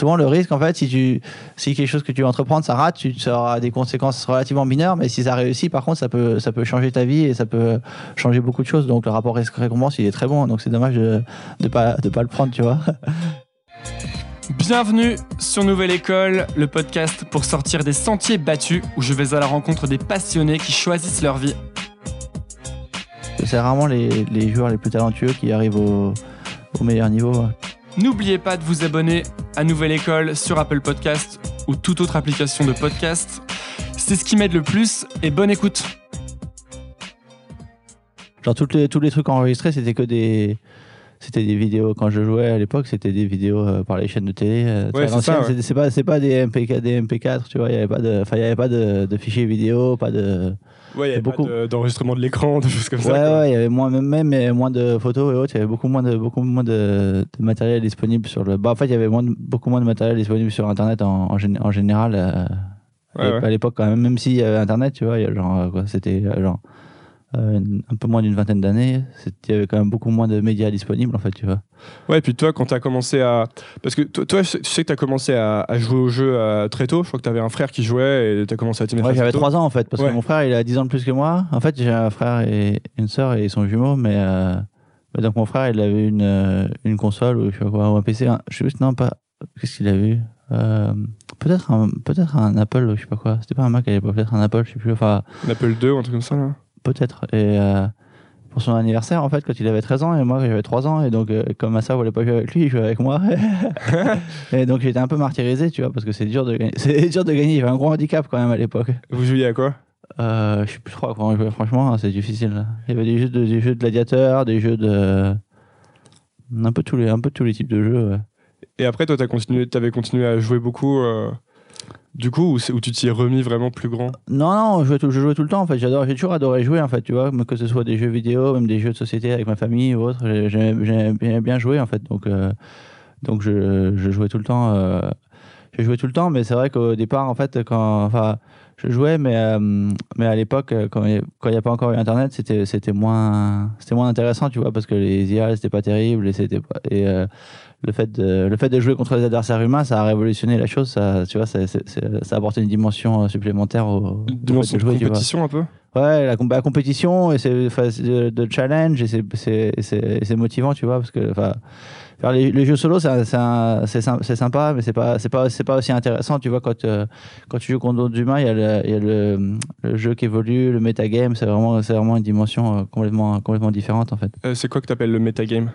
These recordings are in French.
souvent le risque en fait si tu si quelque chose que tu veux entreprendre ça rate tu ça aura des conséquences relativement mineures mais si ça réussit par contre ça peut ça peut changer ta vie et ça peut changer beaucoup de choses. Donc le rapport risque récompense il est très bon. Donc c'est dommage de de pas de pas le prendre tu vois. Bienvenue sur Nouvelle École, le podcast pour sortir des sentiers battus où je vais à la rencontre des passionnés qui choisissent leur vie. c'est rarement les, les joueurs les plus talentueux qui arrivent au, au meilleur niveau N'oubliez pas de vous abonner à Nouvelle École sur Apple Podcast ou toute autre application de podcast. C'est ce qui m'aide le plus et bonne écoute. Genre tous les trucs enregistrés, c'était que des c'était des vidéos quand je jouais à l'époque, c'était des vidéos euh, par les chaînes de télé. euh, Ouais, c'est ça, ouais. pas c'est pas des MP4 des MP4, tu vois, il y avait pas de il y avait pas de, de fichiers vidéo, pas de Ouais, il y avait beaucoup d'enregistrement de l'écran, de choses comme Ouais ouais, il y avait moins même, moins de photos et autres, il y avait beaucoup moins de beaucoup moins de, de matériel disponible sur le bah en fait, il y avait moins beaucoup moins de matériel disponible sur internet en en, gén- en général euh, Ouais, ouais. à l'époque quand même même s'il y avait internet, tu vois, genre quoi, c'était genre euh, un peu moins d'une vingtaine d'années, il y avait quand même beaucoup moins de médias disponibles en fait, tu vois. Ouais, et puis toi, quand tu as commencé à. Parce que toi, toi, je sais tu sais que tu as commencé à, à jouer au jeu euh, très tôt. Je crois que tu avais un frère qui jouait et tu as commencé à t'y mettre Ouais, j'avais tôt. 3 ans en fait, parce Ouais. que mon frère il a 10 ans de plus que moi. En fait, j'ai un frère et une sœur et ils sont jumeaux, mais euh, mais donc mon frère il avait une, une console ou je sais pas quoi, ou un PC, un- je sais juste, non, pas. Qu'est-ce qu'il a eu euh, Peut-être un, peut-être un Apple ou je sais pas quoi. C'était pas un Mac à l'époque, peut-être un Apple, je sais plus. Enfin, Un Apple II ou un truc comme ça, là. Peut-être. Et euh, pour son anniversaire, en fait, quand il avait 13 ans et moi j'avais 3 ans, et donc euh, comme ma sœur voulait pas jouer avec lui, il jouait avec moi. et donc j'étais un peu martyrisé, tu vois, parce que c'est dur de gagner. C'est dur de gagner. Il y avait un gros handicap quand même à l'époque. Vous jouiez à quoi? Euh, je sais plus trop à quoi on jouait, franchement, hein, c'est difficile. là. Il y avait des jeux de, des jeux de gladiateurs, des jeux de. Un peu tous les, un peu tous les types de jeux. ouais. Et après, toi, tu continué, avais continué à jouer beaucoup. euh, Du coup, ou tu t'y es remis vraiment plus grand Non, non, je jouais, tout, le temps en fait. J'adore, j'ai toujours adoré jouer en fait, tu vois, que ce soit des jeux vidéo, même des jeux de société avec ma famille ou autre. j'ai- J'aimais bien, jouer en fait, donc, euh, donc je, jouais tout le temps. Euh, je tout le temps, mais c'est vrai qu'au départ en fait, quand, je jouais, mais, euh, mais à l'époque, euh, quand il n'y a pas encore eu Internet, c'était, c'était moins, c'était moins intéressant, tu vois, parce que les IA, c'était pas terrible et c'était pas, et euh, le fait de, le fait de jouer contre les adversaires humains, ça a révolutionné la chose, ça, tu vois, ça, c'est- c'est- ça a apporté une dimension supplémentaire au, Une dimension de jouer, compétition un peu Ouais, la, la compétition et c'est de, de challenge et c'est c'est motivant, tu vois, parce que les, les jeux solo c'est sympa, mais c'est pas pas aussi intéressant, tu vois, quand euh, quand tu joues contre d'autres humains, il y a le jeu qui évolue, le metagame, c'est vraiment c'est vraiment une dimension euh, complètement complètement différente en fait. Euh, C'est quoi que tu appelles le metagame?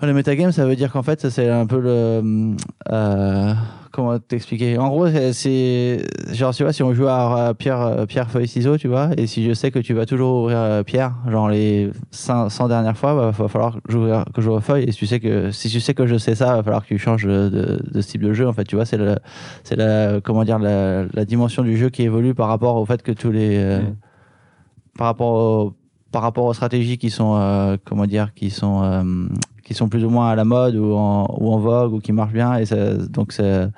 Le metagame, ça veut dire qu'en fait, c'est un peu le. euh, comment t'expliquer? En gros, c'est-. Genre, tu vois, si on joue à, pierre, euh, pierre, feuille, ciseaux, tu vois, et si je sais que tu vas toujours ouvrir euh, pierre, genre les 100, 100 dernières fois, bah, va falloir que j'ouvre feuille. Et si tu, sais que, si tu sais que je sais ça, va falloir que tu changes de, de, de ce type de jeu. En fait, tu vois, c'est la, comment dire, la, la dimension du jeu qui évolue par rapport au fait que tous les. euh, Mm. Par rapport au- par rapport aux stratégies qui sont euh, comment dire qui sont euh, qui sont plus ou moins à la mode ou en, vogue ou qui marchent bien et donc ça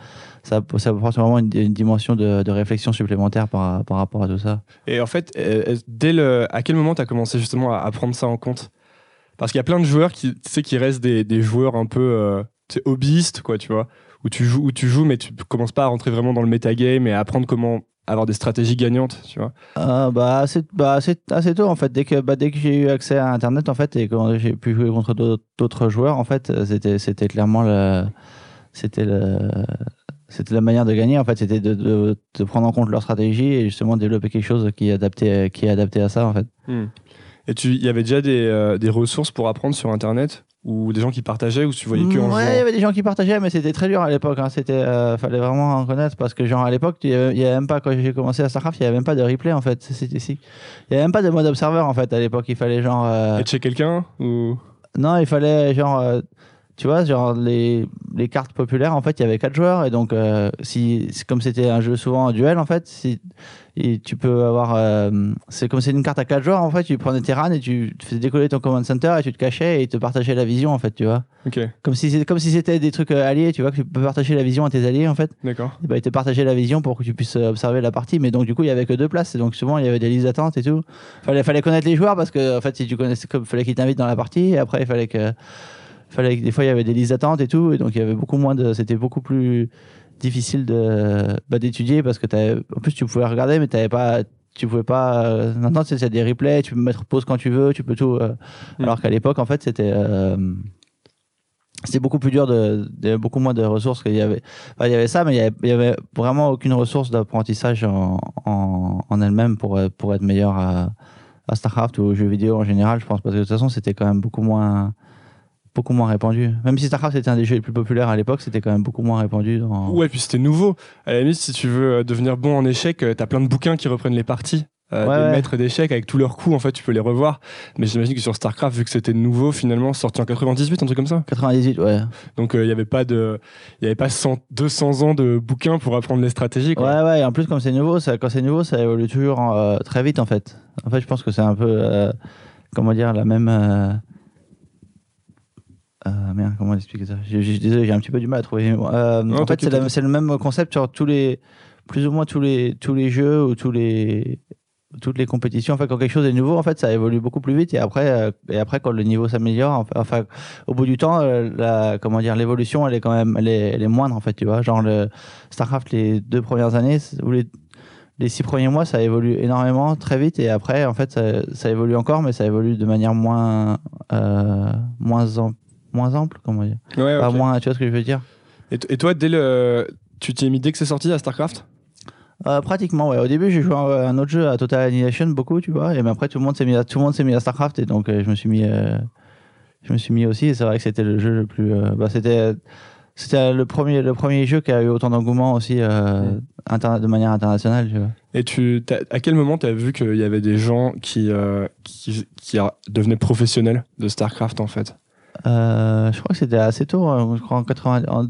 ça, apporte vraiment une, dimension de, réflexion supplémentaire par, rapport à tout ça. Et en fait, euh, dès le, à quel moment tu as commencé justement à, prendre ça en compte? Parce qu'il y a plein de joueurs qui, tu qui restent des, joueurs un peu euh, hobbyistes, quoi, tu vois, où tu, joues, où tu joues, mais tu commences pas à rentrer vraiment dans le metagame et à apprendre comment avoir des stratégies gagnantes, tu vois. Euh, bah, assez, bah assez, assez tôt en fait. Dès que bah, dès que j'ai eu accès à internet en fait et quand j'ai pu jouer contre d'autres- joueurs en fait c'était c'était clairement le c'était le c'était la manière de gagner en fait. C'était de, de, de prendre en compte leur stratégie et justement développer quelque chose qui est adapté qui est adapté à ça en fait. Et tu, il y avait déjà des, euh, des ressources pour apprendre sur Internet? Ou des gens qui partageaient ou tu voyais que en Mm, ouais, il y avait des gens qui partageaient, mais c'était très dur à l'époque. Hein. C'était, euh, fallait vraiment en connaître parce que genre à l'époque, il y avait, il y avait même pas quand j'ai commencé à Starcraft, il y avait même pas de replay en fait. C'était si. Il y avait même pas de mode observer en fait à l'époque. Il fallait genre. euh, Et chez quelqu'un ou? Non, il fallait genre. euh, tu vois, genre les, les cartes populaires, en fait, il y avait quatre joueurs. Et donc, euh, si, comme c'était un jeu souvent en duel, en fait, si, et tu peux avoir. euh, c'est comme c'est une carte à quatre joueurs, en fait, tu prenais tes RAN et tu faisais décoller ton command center et tu te cachais et ils te partageaient la vision, en fait, tu vois. Comme si comme si c'était des trucs euh, alliés, tu vois, que tu peux partager la vision à tes alliés, en fait. d'accord. Et bah, ils te partageaient la vision pour que tu puisses euh, observer la partie. Mais donc, du coup, il y avait que deux places. Et donc, souvent, il y avait des listes d'attente et tout. Fallait, fallait connaître les joueurs parce que, en fait, si tu connaissais, comme, fallait qu'ils t'invitent dans la partie. Et après, il fallait que. Fallait des fois il y avait des listes d'attente et tout, et donc il y avait beaucoup moins de, c'était beaucoup plus difficile de bah, d'étudier parce que t'avais- en plus tu pouvais regarder, mais t'avais pas, tu pouvais pas. euh, maintenant c'est des replays, tu peux mettre pause quand tu veux, tu peux tout. euh, Mm. Alors qu'à l'époque en fait c'était euh, c'était beaucoup plus dur de, il y avait beaucoup moins de ressources qu'il y avait enfin, il y avait ça mais il y avait, il y avait vraiment aucune ressource d'apprentissage en, en, en elle-même pour pour être meilleur à, à Starcraft ou aux jeux vidéo en général je pense parce que de toute façon c'était quand même beaucoup moins beaucoup moins répandu même si Starcraft était un des jeux les plus populaires à l'époque c'était quand même beaucoup moins répandu dans... Ouais, puis c'était nouveau. À la limite, si tu veux euh, devenir bon en échecs, euh, t'as plein de bouquins qui reprennent les parties. euh, Ouais, des ouais. maîtres d'échecs avec tous leurs coups, en fait, tu peux les revoir. Mais j'imagine que sur StarCraft, vu que c'était nouveau, finalement, sorti en 98, un truc comme ça. 98 ouais Donc il n'y avait pas de, il y avait pas 100 200 ans de bouquins pour apprendre les stratégies. Quoi. Ouais, ouais, et en plus, comme c'est nouveau, ça, quand c'est nouveau, ça évolue toujours euh, très vite, en fait. En fait, je pense que c'est un peu, euh, comment dire, la même. Euh... euh, merde, comment expliquer ça? Je je- Désolé, j'ai un petit peu du mal à trouver. Euh, Non, en fait, c'est la- t'inquiète. c'est le même concept sur tous les. Plus ou moins tous les, tous les jeux ou tous les, toutes les compétitions. En fait, quand quelque chose est nouveau, en fait, ça évolue beaucoup plus vite. Et après, euh, et après quand le niveau s'améliore, enfin, enfin, au bout du temps, euh, la, comment dire, l'évolution, elle est quand même, elle est, elle est moindre, en fait, tu vois. Genre, le StarCraft, les deux premières années, ou les, les six premiers mois, ça évolue énormément, très vite. Et après, en fait, ça, ça évolue encore, mais ça évolue de manière moins, euh, moins, moins ample, comment dire. Ouais, Pas moins, tu vois ce que je veux dire et, toi, dès le, tu t'y es mis dès que c'est sorti à StarCraft? Euh, pratiquement, ouais. Au début, j'ai joué à un autre jeu, à Total Annihilation, beaucoup, tu vois. Et mais après, tout le monde s'est mis à, tout le monde s'est mis à Starcraft. Et donc, euh, je me suis mis, euh, je me suis mis aussi. Et c'est vrai que c'était le jeu le plus, bah, c'était, c'était le premier, le premier jeu qui a eu autant d'engouement aussi, Mm. de manière internationale, tu vois. Et tu, à quel moment tu as vu qu'il y avait des gens qui, qui, qui devenaient professionnels de StarCraft en fait? Euh, je crois que c'était assez tôt, hein, je crois en, 80 en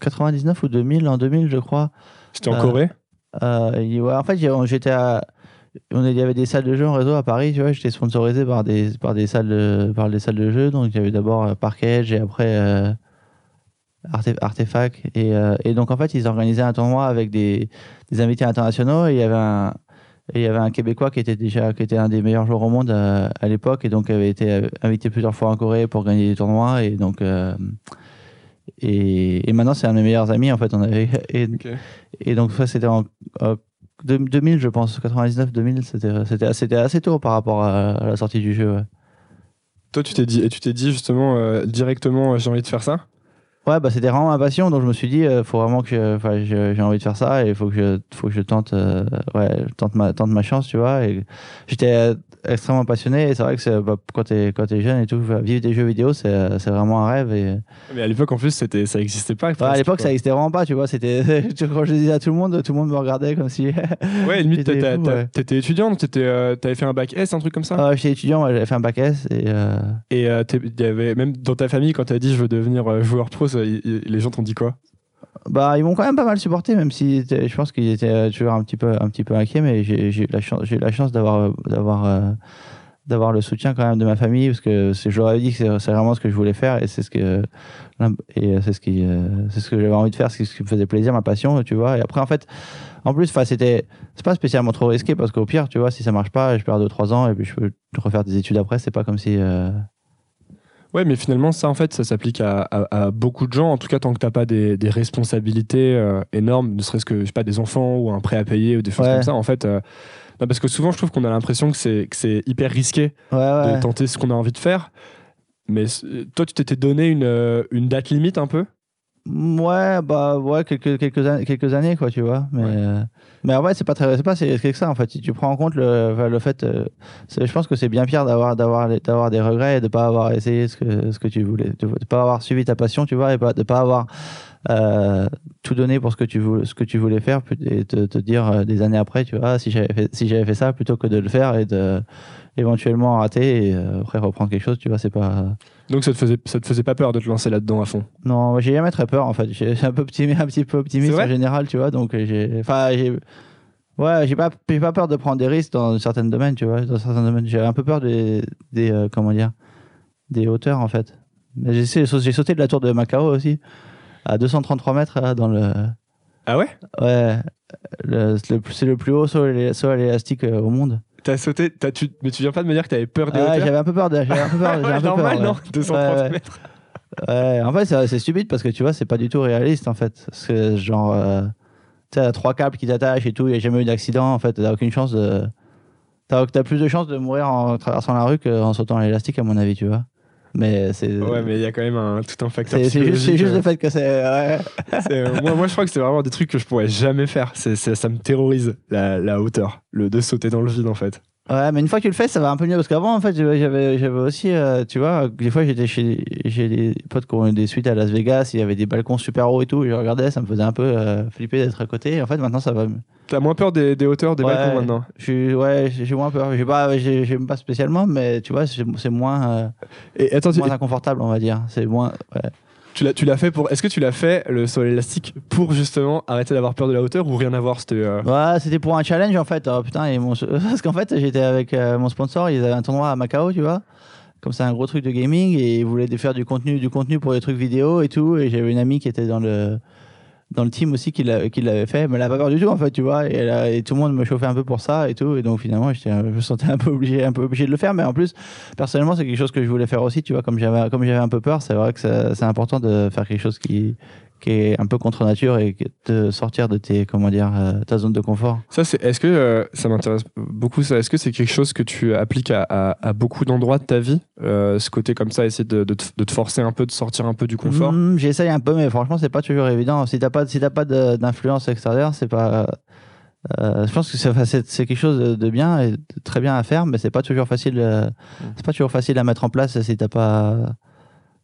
99 ou 2000, en 2000, je crois. C'était en Euh, Corée? Euh, ouais, en fait, j'étais à. Il y avait des salles de jeux en réseau à Paris, tu vois. J'étais sponsorisé par des, par, des salles de, par des salles de jeux. Donc, il y avait d'abord Park Edge et après euh, Arte- Artefact. Et, euh, et donc, en fait, ils organisaient un tournoi avec des, des invités internationaux. Et il y avait un. Et il y avait un Québécois qui était déjà qui était un des meilleurs joueurs au monde euh, à l'époque et donc avait été euh, invité plusieurs fois en Corée pour gagner des tournois et donc euh, et, et maintenant c'est un de mes meilleurs amis en fait on avait et, donc ça c'était en euh, deux- 2000 je pense 99 2000 c'était c'était assez tôt par rapport à, à la sortie du jeu ouais. Toi, tu t'es dit, et tu t'es dit justement euh, directement, j'ai envie de faire ça? Ouais, bah c'était vraiment ma passion, donc je me suis dit, euh, faut vraiment que j'ai envie de faire ça et il faut que je, faut que je tente, euh, ouais, tente ma, tente ma chance, tu vois. J'étais euh, extrêmement passionné et c'est vrai que bah, quand t'es, quand t'es jeune et tout, vivre des jeux vidéo, c'est, euh, vraiment un rêve. Et, Mais à l'époque, en plus, c'était, ça n'existait pas. Ouais, à l'époque, ça quoi. existait vraiment pas, tu vois. C'était, quand je le disais à tout le monde, tout le monde me regardait comme si. Ouais, limite, ouais. t'étais étudiant, t'étais, euh, t'avais fait un bac S, un truc comme ça Ah, j'étais étudiant, ouais, j'avais fait un bac S et. euh, Et euh, y avait, même dans ta famille, quand t'as dit je veux devenir euh, joueur pro, ça, y- y- les gens t'ont dit quoi? Bah, ils m'ont quand même pas mal supporté, même si je pense qu'ils étaient euh, toujours un petit peu, un petit peu inquiets, mais j'ai eu la chance, chance d'avoir, d'avoir, euh, d'avoir le soutien quand même de ma famille, parce que je leur ai dit que c'est vraiment ce que je voulais faire, et c'est ce que, ce qui, euh, ce que j'avais envie de faire, c'est ce qui me faisait plaisir, ma passion, tu vois. Et après, en fait, en plus, c'était, c'est pas spécialement trop risqué, parce qu'au pire, tu vois, si ça marche pas, je perds 2-3 ans, et puis je peux refaire des études après, c'est pas comme si. euh, Ouais, mais finalement, ça, en fait, ça s'applique à, à- à beaucoup de gens. En tout cas, tant que t'as pas des, des responsabilités euh, énormes, ne serait-ce que, je sais pas, des enfants ou un prêt à payer ou des choses Ouais. comme ça, en fait. euh, non, parce que souvent, je trouve qu'on a l'impression que c'est, hyper risqué Ouais, ouais. de tenter ce qu'on a envie de faire. Mais euh, toi, tu t'étais donné une, une date limite un peu? Ouais, bah ouais, quelques, quelques, années, quelques années, quoi, tu vois. Mais, Ouais. euh, mais en vrai, c'est pas très, c'est pas si risqué que ça, en fait. Si tu prends en compte le, enfin, le fait, euh, je pense que c'est bien pire d'avoir, d'avoir, des regrets et de pas avoir essayé ce que, ce que tu voulais, de, de pas avoir suivi ta passion, tu vois, et pas, de pas avoir euh, tout donné pour ce que tu voulais, ce que tu voulais faire, et te, te dire euh, des années après, tu vois, ah, si j'avais fait, si j'avais fait ça plutôt que de le faire et de éventuellement rater et euh, après reprendre quelque chose, tu vois, c'est pas. Donc, ça te, faisait, ça te faisait pas peur de te lancer là-dedans à fond? Non, j'ai jamais très peur en fait. J'ai un peu optimiste, un petit peu optimiste en général, tu vois. Donc j'ai, enfin j'ai, ouais, j'ai pas, j'ai pas peur de prendre des risques dans certains domaines, tu vois. Dans certains domaines, j'ai un peu peur des, des euh, comment dire, des hauteurs en fait. J'ai sauté de la tour de Macao aussi à 233 mètres là, dans le, Ah ouais? Ouais, c'est le, c'est plus haut saut, à l'élastique euh, au monde. T'as sauté, t'as, tu, mais tu viens pas de me dire que t'avais peur des hauteurs? j'avais un peu peur, de, j'avais un peu peur, j'avais Ouais, un peu normal, peur, non? ouais. 230 Ouais, ouais. mètres. Ouais, en fait, c'est c'est stupide parce que tu vois, c'est pas du tout réaliste en fait. Parce que genre, euh, tu as trois câbles qui t'attachent et tout, il n'y a jamais eu d'accident. En fait, t'as aucune chance de. T'as as plus de chances de mourir en traversant la rue qu'en sautant l'élastique, à mon avis, tu vois. Mais c'est. Ouais, mais il y a quand même un, tout un facteur. C'est juste, juste euh. le fait que c'est. ouais. C'est, euh, moi, moi, je crois que c'est vraiment des trucs que je pourrais jamais faire. Ça me terrorise, la, la hauteur. Le de sauter dans le vide, en fait. Ouais, mais une fois que tu le fais, ça va un peu mieux. Parce qu'avant, en fait, j'avais, aussi, euh, tu vois, des fois, j'étais chez j'ai des potes qui ont eu des suites à Las Vegas, il y avait des balcons super hauts et tout. et Je regardais, ça me faisait un peu euh, flipper d'être à côté. Et en fait, maintenant, ça va. mieux. T'as moins peur des, des hauteurs des Ouais. balcons maintenant? Je ouais, j'ai moins peur. J'ai pas, j'ai- j'aime pas spécialement, mais tu vois, c'est c'est moins, euh, Et attends, moins inconfortable, on va dire. C'est moins. ouais. Tu l'as, fait pour. Est-ce que tu l'as fait le saut à l'élastique pour justement arrêter d'avoir peur de la hauteur ou rien à voir C'était. euh, Ouais, c'était pour un challenge en fait. Oh, putain, et parce qu'en fait, j'étais avec euh, mon sponsor, ils avaient un tournoi à Macao, tu vois. Comme c'est un gros truc de gaming et ils voulaient faire du contenu, du contenu pour des trucs vidéo et tout. Et j'avais une amie qui était dans le dans le team aussi qui l'a- qui l'avait fait, mais elle a pas peur du tout en fait, tu vois. Et, tout le monde me chauffait un peu pour ça et tout. Et donc finalement, je me sentais un peu obligé, un peu obligé de le faire. Mais en plus, personnellement, c'est quelque chose que je voulais faire aussi, tu vois. Comme j'avais comme j'avais un peu peur, c'est vrai que c'est important de faire quelque chose qui qui est un peu contre nature et de sortir de tes comment dire euh, ta zone de confort. Ça, c'est. Est-ce que euh, ça m'intéresse beaucoup ça? Est-ce que c'est quelque chose que tu appliques à, à- à beaucoup d'endroits de ta vie? Euh, Ce côté comme ça, essayer de, de te, de te forcer un peu, de sortir un peu du confort? Mm, J'essaye un peu, mais franchement, c'est pas toujours évident. Si t'as pas, si t'as pas d'influence extérieure, c'est pas. je pense que c'est quelque chose de, bien et de très bien à faire, mais c'est pas toujours facile. euh, C'est pas toujours facile à mettre en place si t'as pas.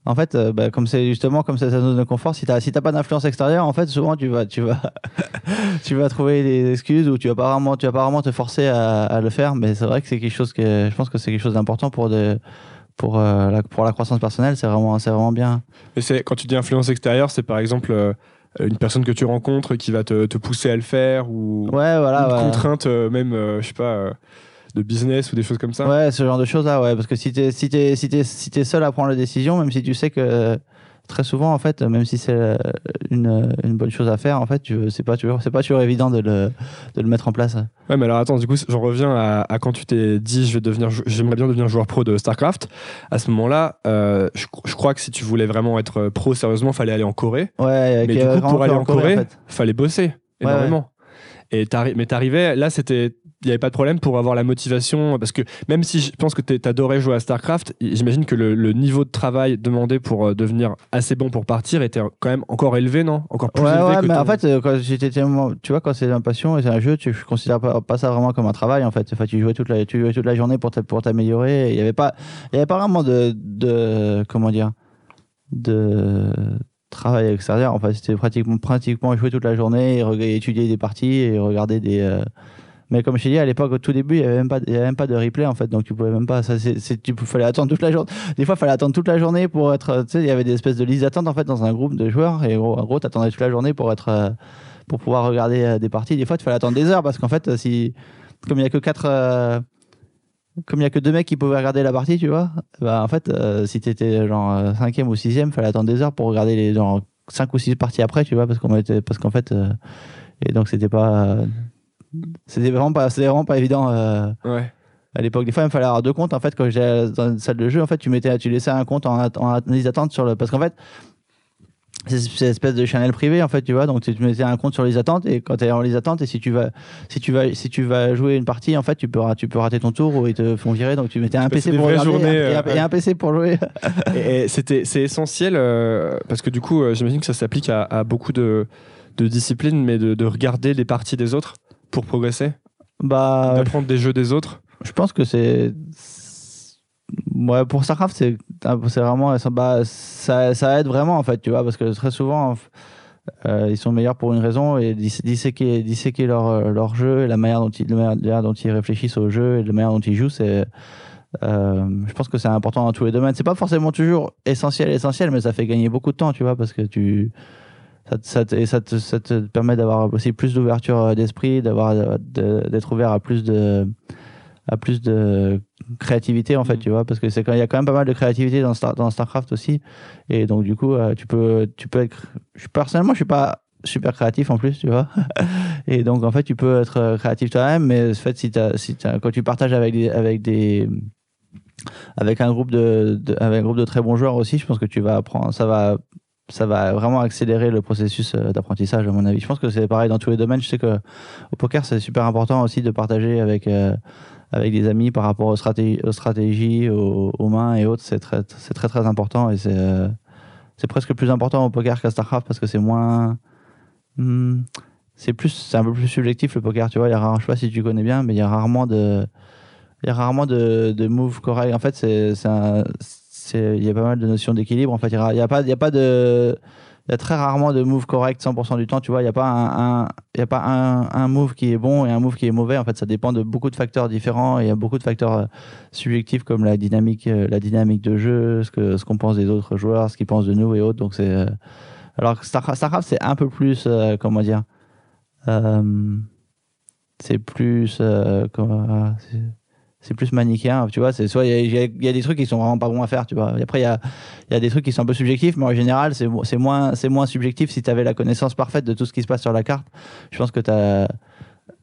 En fait, euh, bah, comme c'est justement comme c'est ta zone de confort, si t'as si t'as pas d'influence extérieure, en fait, souvent tu vas tu vas tu vas trouver des excuses ou tu vas pas vraiment tu vas pas vraiment te forcer à, à le faire. Mais c'est vrai que c'est quelque chose que je pense que c'est quelque chose d'important pour de pour euh, la pour la croissance personnelle. C'est vraiment c'est vraiment bien. Mais c'est quand tu dis influence extérieure, c'est par exemple euh, une personne que tu rencontres qui va te, te pousser à le faire ou Ouais, voilà. une ouais. contrainte même, je sais pas, de business ou des choses comme ça. Ouais, ce genre de choses là, ouais. Parce que si t'es si t'es si t'es si t'es seul à prendre la décision, même si tu sais que euh, très souvent en fait, même si c'est euh, une, une bonne chose à faire, en fait, tu c'est pas toujours c'est pas toujours évident de le de le mettre en place. Ouais, mais alors attends, du coup, j'en reviens à, à quand tu t'es dit, je vais devenir, j'aimerais bien devenir joueur pro de Starcraft. À ce moment-là, euh, je, je crois que si tu voulais vraiment être euh, pro sérieusement, fallait aller en Corée. Ouais. Mais du coup, pour aller en Corée, en fait. fallait bosser Ouais, énormément. Et t'arri- mais t'arrivais, là, c'était, il n'y avait pas de problème pour avoir la motivation, parce que même si je pense que t'es- t'adorais jouer à Starcraft, j'imagine que le, le niveau de travail demandé pour euh, devenir assez bon pour partir était quand même encore élevé, non? Encore plus Ouais, élevé ouais, que mais ton- en fait, euh, quand j'étais tu vois, quand c'est un passion et c'est un jeu, tu je considère pas, pas ça vraiment comme un travail en fait. Enfin, tu jouais toute la, tu jouais toute la journée pour t'a- pour t'améliorer. Il y avait pas, il y avait pas vraiment de, de, comment dire, de travail extérieur. Enfin, c'était pratiquement, pratiquement jouer toute la journée, et étudier des parties et regarder des. euh, Mais comme je t'ai dit, à l'époque, au tout début, il n'y avait, avait même pas de replay en fait, donc tu pouvais même pas. Ça, tu fallait attendre toute la journée. Des fois, il fallait attendre toute la journée pour être. Tu sais, il y avait des espèces de listes d'attente en fait dans un groupe de joueurs, et en gros, tu attendais toute la journée pour être. euh, pour pouvoir regarder euh, des parties. Des fois, il fallait attendre des heures parce qu'en fait, euh, si. Comme il n'y a que quatre. Comme il a que deux mecs qui pouvaient regarder la partie, tu vois, bah en fait, si t'étais genre euh, cinquième ou sixième, fallait attendre des heures pour regarder les genre cinq ou six parties après, tu vois, parce qu'on qu'en fait, et donc c'était pas, c'était vraiment pas, c'était vraiment pas évident. euh, Ouais. à l'époque, des fois, il me fallait avoir deux comptes. En fait, quand j'étais dans une salle de jeu, en fait, tu mettais, tu laissais un compte en, at- en liste d'attente sur le, parce qu'en fait, c'est c'est une espèce de channel privé, en fait, tu vois. Donc, tu tu mettais un compte sur les attentes et quand tu es en liste d'attente et si tu vas, si tu vas, si tu vas jouer une partie, en fait, tu peux, ra- tu peux rater ton tour ou ils te font virer. Donc, tu mettais un passais PC des pour vraies regarder journées, et, un, euh, et un PC pour jouer. Et, et c'était, c'est essentiel euh, parce que du coup, euh, j'imagine que ça s'applique à, à beaucoup de, de disciplines, mais de, de regarder les parties des autres pour progresser, bah, d'apprendre des jeux des autres. je pense que c'est ouais, pour Starcraft c'est vraiment ça, bah, ça, ça aide vraiment en fait tu vois parce que très souvent euh, ils sont meilleurs pour une raison et dis- disséquer disséquer leur leur jeu et la manière dont ils la manière dont ils réfléchissent au jeu et la manière dont ils jouent c'est euh, je pense que c'est important dans tous les domaines c'est pas forcément toujours essentiel essentiel mais ça fait gagner beaucoup de temps tu vois parce que tu ça, et ça, te, ça te permet d'avoir aussi plus d'ouverture euh, d'esprit d'avoir de- d'être ouvert à plus de à plus de créativité en fait Mhm. tu vois parce que c'est quand il y a quand même pas mal de créativité dans Star, dans Starcraft aussi et donc du coup euh, tu peux tu peux être je, personnellement je suis pas super créatif en plus tu vois et donc en fait tu peux être euh, créatif toi-même mais en fait si, si quand tu partages avec des avec des avec un groupe de, de- avec un groupe de très bons joueurs aussi, je pense que tu vas apprendre, ça va, ça va vraiment accélérer le processus euh, d'apprentissage à mon avis. Je pense que c'est pareil dans tous les domaines. Je sais que au poker c'est super important aussi de partager avec euh, avec des amis par rapport aux stratégies, aux, mains et autres. C'est très, très très important et c'est euh, presque plus important au poker qu'à Starcraft parce que c'est moins hmm, c'est plus c'est un peu plus subjectif le poker tu vois il y a rare- je sais pas si tu connais bien mais il y a rarement de il y a rarement de, de moves corrects en fait c'est- il y a pas mal de notions d'équilibre en fait. Il y a, pas il y a pas de il y a très rarement de moves corrects 100% du temps tu vois. Il y a pas un, il y a pas un, move qui est bon et un move qui est mauvais. En fait ça dépend de beaucoup de facteurs différents il y a beaucoup de facteurs euh, subjectifs comme la dynamique euh, la dynamique de jeu ce que ce qu'on pense des autres joueurs ce qu'ils pensent de nous et autres. Donc c'est euh, alors que Starcraft, c'est un peu plus comment dire c'est plus euh, comment c'est- plus manichéen tu vois c'est soit il y a, y y des trucs qui sont vraiment pas bons à faire tu vois. Et après il y a y a des trucs qui sont un peu subjectifs mais en général c'est moins c'est moins subjectif si tu avais la connaissance parfaite de tout ce qui se passe sur la carte. Je pense que tu as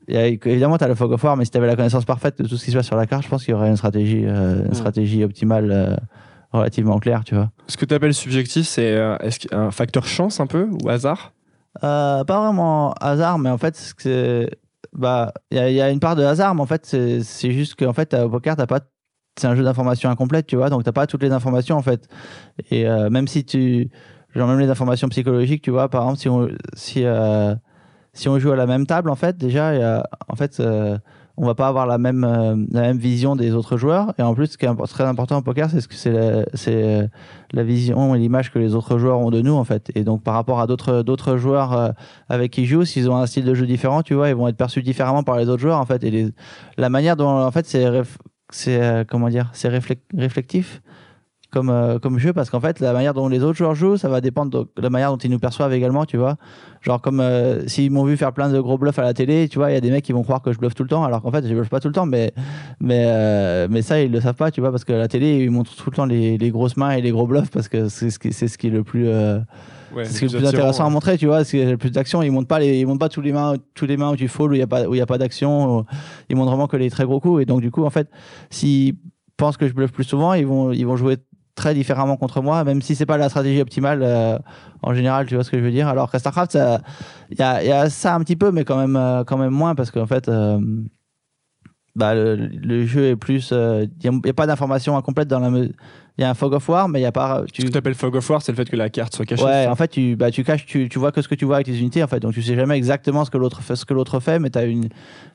évidemment tu as le fog of war mais si tu avais la connaissance parfaite de tout ce qui se passe sur la carte je pense qu'il y aurait une stratégie euh, une Mm. stratégie optimale euh, relativement claire tu vois. Ce que tu appelles subjectif, c'est euh, a un facteur chance un peu ou hasard? Euh, pas vraiment hasard, mais en fait, c'est bah il y, a- une part de hasard, mais en fait, c'est juste qu'en fait, au poker, t'as pas c'est un jeu d'informations incomplète, tu vois, donc t'as pas toutes les informations en fait. Et euh, même si tu genre même les informations psychologiques, tu vois, par exemple, si on si euh, si on joue à la même table, en fait, déjà, en fait, euh, on va pas avoir la même euh, la même vision des autres joueurs. Et en plus, ce qui est très important au poker, c'est ce que c'est la, euh, la vision et l'image que les autres joueurs ont de nous, en fait. Et donc, par rapport à d'autres d'autres joueurs euh, avec qui ils jouent, s'ils ont un style de jeu différent, tu vois, ils vont être perçus différemment par les autres joueurs, en fait. Et les- la manière dont, en fait, c'est c'est comment dire, c'est réflec- réflectif comme euh, comme jeu parce qu'en fait la manière dont les autres joueurs jouent ça va dépendre de la manière dont ils nous perçoivent également tu vois genre comme euh, s'ils m'ont vu faire plein de gros bluffs à la télé tu vois il y a des mecs qui vont croire que je bluffe tout le temps alors qu'en fait je bluffe pas tout le temps mais mais euh, mais ça ils le savent pas tu vois parce que la télé ils montrent tout le temps les, les grosses mains et les gros bluffs parce que c'est ce qui c'est ce qui est le plus euh, Ouais, c'est ce qui est le plus intéressant à montrer, tu vois. C'est le plus d'action. Ils montent pas les, ils montent pas tous les mains, tous les mains où tu fold où il y a pas, où il y a pas d'action. Ils montrent vraiment que les très gros coups. Et donc du coup, en fait, s'ils pensent que je bluffe plus souvent, ils vont, ils vont jouer très différemment contre moi, même si c'est pas la stratégie optimale euh, en général. Tu vois ce que je veux dire Alors qu'à Starcraft, il y a, ça un petit peu, mais quand même, euh, quand même moins parce qu'en fait. euh, bah, le, jeu est plus. Il n'y a, pas d'information incomplète dans la. Il y a un fog of war, mais il n'y a pas. Ce que tu appelles fog of war, c'est le fait que la carte soit cachée. Ouais, en fait, tu, bah, tu caches, tu, tu vois que ce que tu vois avec tes unités, en fait. Donc, tu sais jamais exactement ce que l'autre fait, ce que l'autre fait, mais tu as une,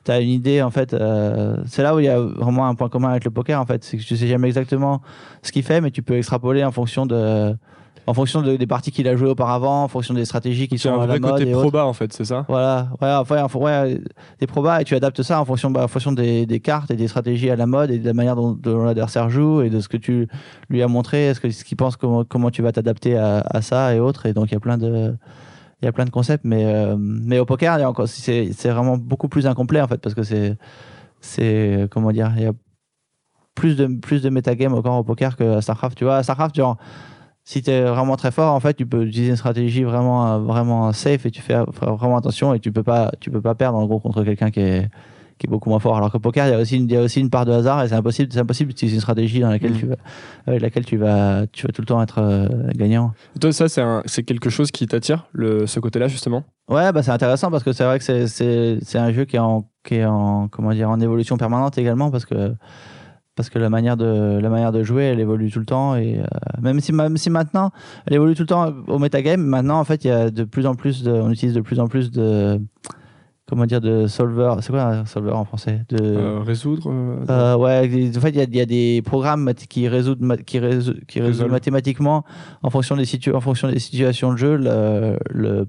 as une idée, en fait. euh, c'est là où il y a vraiment un point commun avec le poker, en fait. C'est que tu sais jamais exactement ce qu'il fait, mais tu peux extrapoler en fonction de, en fonction de- des parties qu'il a jouées auparavant, en fonction des stratégies qui sont un à la vrai mode côté et autres. proba en fait, c'est ça? Voilà, ouais, enfin, ouais, des probas et tu adaptes ça en fonction, bah, en fonction des, des cartes et des stratégies à la mode et de la manière dont, dont l'adversaire joue et de ce que tu lui as montré, que ce qu'il pense comment, comment tu vas t'adapter à, à ça et autres. Et donc il y a plein de il y a plein de concepts, mais euh, mais au poker, c'est c'est vraiment beaucoup plus incomplet en fait parce que c'est c'est comment dire, il y a plus de plus de metagame encore au poker que à Starcraft. Tu vois, à Starcraft, genre si tu es vraiment très fort, en fait, tu peux utiliser une stratégie vraiment, euh, vraiment safe et tu fais vraiment attention et tu peux pas, tu peux pas perdre en gros contre quelqu'un qui est, qui est beaucoup moins fort. Alors que poker, il y a aussi une, il y a aussi une part de hasard et c'est impossible, c'est impossible d'utiliser une stratégie dans laquelle Mm. tu vas, avec laquelle tu vas, tu vas tout le temps être euh, gagnant. Et Toi, ça, c'est quelque chose qui t'attire, le- ce côté-là, justement? Ouais, bah c'est intéressant parce que c'est vrai que c'est, c'est, c'est un jeu qui est en, qui est en, comment dire, en évolution permanente également parce que, parce que la manière de, la manière de jouer, elle évolue tout le temps et euh, même si, même si maintenant, elle évolue tout le temps au metagame, maintenant en fait, il y a de plus en plus de, on utilise de plus en plus de, comment dire, de solver. C'est quoi un solver en français? De, Euh, Résoudre euh, ouais, en fait, il y a, il y a des programmes qui résoudent, qui résoudent, qui résoudent mathématiquement en fonction des situ- en fonction des situations de jeu le, le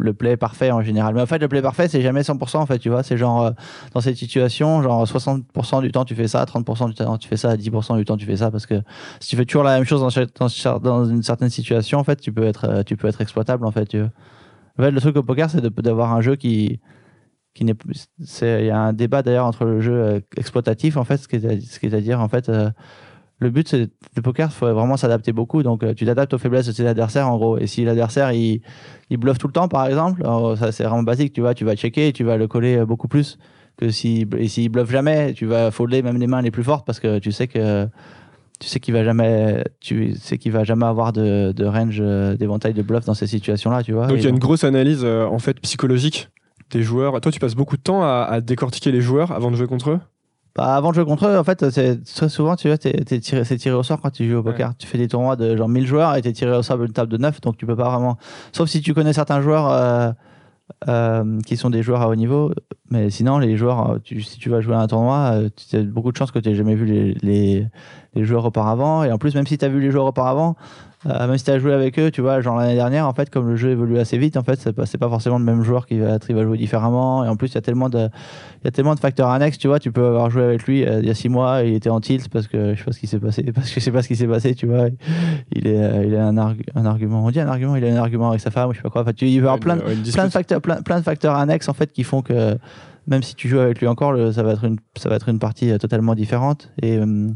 le play parfait en général. Mais en fait, le play parfait, c'est jamais 100% en fait, tu vois. C'est genre, euh, dans cette situation, genre 60% du temps tu fais ça, 30% du temps tu fais ça, 10% du temps tu fais ça, parce que si tu fais toujours la même chose dans, une certaine situation, en fait, tu peux être, euh, tu peux être exploitable en fait. En fait, le truc au poker, c'est d'avoir un jeu qui, n'est Il y a un débat d'ailleurs entre le jeu euh, exploitatif, en fait, ce qui est à, ce qui est à dire, en fait, le but, c'est le poker, il faut vraiment s'adapter beaucoup. Donc, euh, tu t'adaptes aux faiblesses de tes adversaires, en gros. Et si l'adversaire, il, il bluffe tout le temps, par exemple, alors, ça, c'est vraiment basique, tu vois. Tu vas checker et tu vas le coller euh, beaucoup plus que s'il et s'il bluffe jamais, tu vas folder même les mains les plus fortes parce que tu sais que tu sais qu'il va jamais tu sais qu'il va jamais avoir de, de range euh, d'éventail de bluff dans ces situations là tu vois Donc il y a une grosse analyse en fait psychologique des joueurs. Toi, tu passes beaucoup de temps à, à décortiquer les joueurs avant de jouer contre eux? Bah, avant de jouer contre eux, en fait, c'est très souvent, tu vois, tiré, c'est tiré au sort quand tu joues au poker. Tu fais des tournois de genre 1000 joueurs et t'es tiré au sort d'une table de 9, donc tu peux pas vraiment. Sauf si tu connais certains joueurs euh, euh, qui sont des joueurs à haut niveau, mais sinon, les joueurs, euh, tu- si tu vas jouer à un tournoi, tu as beaucoup de chances que tu jamais vu les, les, les joueurs auparavant. Et en plus, même si tu as vu les joueurs auparavant, euh, même si tu as joué avec eux, tu vois, genre l'année dernière, en fait, comme le jeu évolue assez vite, en fait, c'est pas, forcément le même joueur qui va, va jouer différemment. Et en plus, il y a tellement de, il y a tellement de facteurs annexes, tu vois. Tu peux avoir joué avec lui euh, il y a six mois, il était en tilt parce que je sais pas ce qui s'est passé, parce que je sais pas ce qui s'est passé, tu vois. Il est, euh, il a un, argu- un argument, on dit un argument, il a un argument avec sa femme, ou je sais pas quoi. Enfin, tu, il va y avoir plein, de- plein de facteurs, plein, plein de facteurs annexes en fait qui font que même si tu joues avec lui encore, le- ça va être une, ça va être une partie totalement différente. Et euh,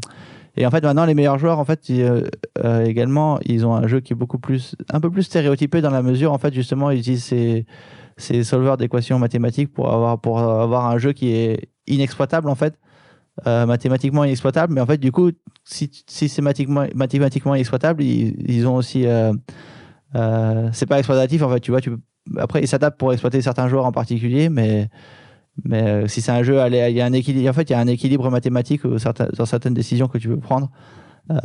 et en fait, maintenant, les meilleurs joueurs, en fait, euh, euh, également, ils ont un jeu qui est beaucoup plus, un peu plus stéréotypé dans la mesure, en fait, justement, ils utilisent ces, solvers d'équations mathématiques pour avoir, pour avoir un jeu qui est inexploitable, en fait, euh, mathématiquement inexploitable. Mais en fait, du coup, si, c'est mathématiquement, inexploitable, ils, ont aussi, euh, c'est pas exploitatif, en fait, tu vois, après, ils s'adaptent pour exploiter certains joueurs en particulier, mais mais euh, si c'est un jeu, il y a un équilibre. En fait, il y a un équilibre mathématique euh, certain- dans certaines décisions que tu peux prendre.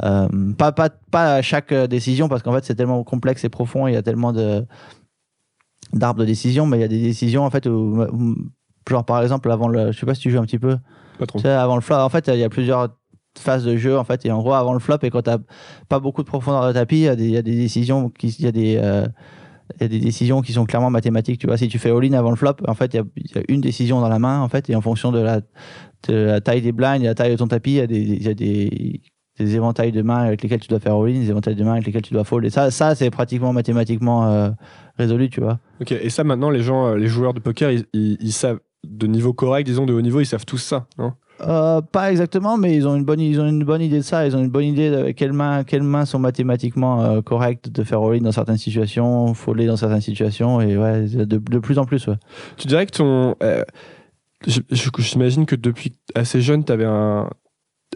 Euh, pas, pas, pas à chaque décision, parce qu'en fait, c'est tellement complexe et profond. Il y a tellement de d'arbres de décision, mais il y a des décisions en fait où, où- genre par exemple avant le, je sais pas si tu joues un petit peu, Pas trop. tu sais, avant le flop. En fait, il y a plusieurs phases de jeu en fait, et en gros avant le flop et quand t'as pas beaucoup de profondeur de tapis, il y a des, il y a des décisions qui, il y a des euh, il y a des décisions qui sont clairement mathématiques. Tu vois, si tu fais all-in avant le flop, en fait, il y a, une décision dans la main, en fait, et en fonction de la, taille des blinds et la taille de ton tapis, il y a des, éventails de mains avec lesquels tu dois faire all-in, des éventails de mains avec lesquels tu dois fold. Et ça, ça c'est pratiquement mathématiquement euh, résolu, tu vois. Ok, et ça maintenant, les gens, euh, les joueurs de poker, ils, savent, de niveau correct, disons de haut niveau, ils savent tous ça, Euh, pas exactement, mais ils ont une bonne, ils ont une bonne idée de ça. Ils ont une bonne idée de quelles mains, quelles mains sont mathématiquement euh, correctes de faire all-in dans certaines situations, folder dans certaines situations, et ouais, de, de plus en plus. Tu dirais que ton. euh, J'imagine que depuis assez jeune, tu avais un.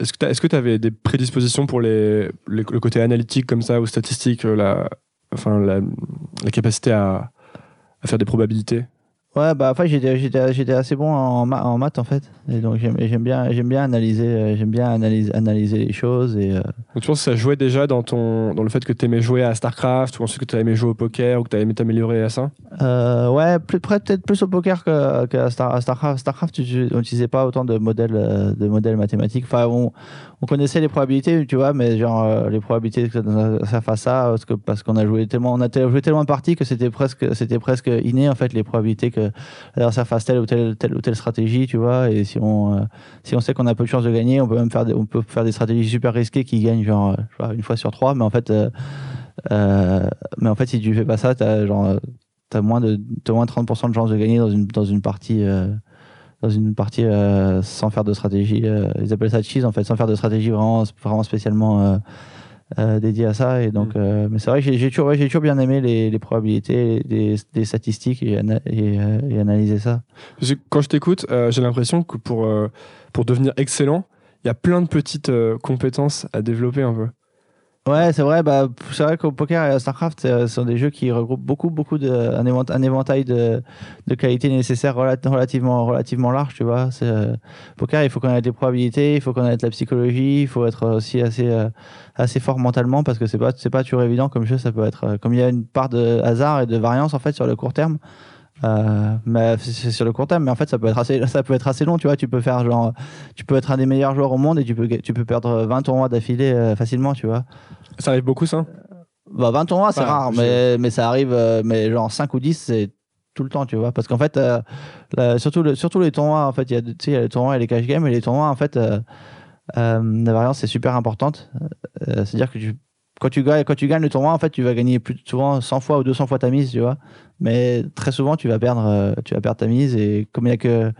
Est-ce que tu avais des prédispositions pour les- le côté analytique comme ça ou statistique, euh, la, enfin, la, la capacité à, à faire des probabilités? Ouais, bah enfin j'étais j'étais j'étais assez bon en, ma- en maths en fait, et donc j'aime j'aime bien j'aime bien analyser euh, j'aime bien analyser analyser les choses et euh, Donc tu penses que ça jouait déjà dans, ton, dans le fait que tu aimais jouer à StarCraft ou ensuite que tu aimais jouer au poker ou que tu aimé t'améliorer à ça? Euh, ouais peut-être plus au poker que, que à, Star, à Starcraft. Starcraft tu- n'utilisait pas autant de modèles euh, de modèles mathématiques. Enfin on, on connaissait les probabilités tu vois mais genre euh, les probabilités que ça fasse ça parce que qu'on a joué tellement on a tellement de parties que c'était presque inné en fait les probabilités que l'adversaire fasse telle ou telle, ou telle stratégie tu vois et si on euh, si on sait qu'on a peu de chances de gagner, on peut même faire des, on stratégies super risquées qui gagnent genre euh, une fois sur trois, mais en fait, en fait, si tu fais pas ça, t'as genre t'as moins de moins de 30% de chances de gagner dans une dans une partie dans une partie euh, sans faire de stratégie. euh, ils appellent ça cheese en fait, sans faire de stratégie vraiment vraiment spécialement euh, euh, dédiée à ça. Et donc, Mm. mais c'est vrai que j'ai toujours ouais, j'ai toujours bien aimé les, les probabilités, les, les statistiques et, ana- et, et analyser ça. Parce que quand je t'écoute, j'ai l'impression que pour, pour devenir excellent, il y a plein de petites compétences à développer un peu. Ouais, c'est vrai. Bah, c'est vrai qu'au poker et à Starcraft, c'est- ce sont des jeux qui regroupent beaucoup, beaucoup de un, évent- un éventail de, de qualités nécessaires relat- relativement, relativement large. Tu vois, euh, poker. Il faut connaître les probabilités, il faut connaître la psychologie, il faut être aussi assez, euh, assez fort mentalement parce que c'est pas, c'est pas toujours évident comme jeu. Ça peut être, euh, comme il y a une part de hasard et de variance en fait sur le court terme. Euh, mais c'est sur le court terme, mais en fait ça peut être assez, ça peut être assez long. Tu vois, tu peux faire genre, tu peux être un des meilleurs joueurs au monde et tu peux, tu peux perdre 20 tournois d'affilée euh, facilement. Tu vois. Ça arrive beaucoup, ça? Bah, 20 tournois, c'est Ouais, rare, mais, mais ça arrive, euh, mais genre 5 ou 10, c'est tout le temps, tu vois. Parce qu'en fait, euh, la- surtout, le, surtout les tournois, en fait, il y a, tu sais, il y a les tournois et les cash games, et les tournois, en fait, euh, euh, la variance est super importante. Euh, C'est-à-dire que tu, quand, tu gagnes, quand tu gagnes le tournoi, en fait, tu vas gagner plus souvent 100 fois ou 200 fois ta mise, tu vois. Mais très souvent, tu vas perdre, euh, tu vas perdre ta mise, et comme il y a que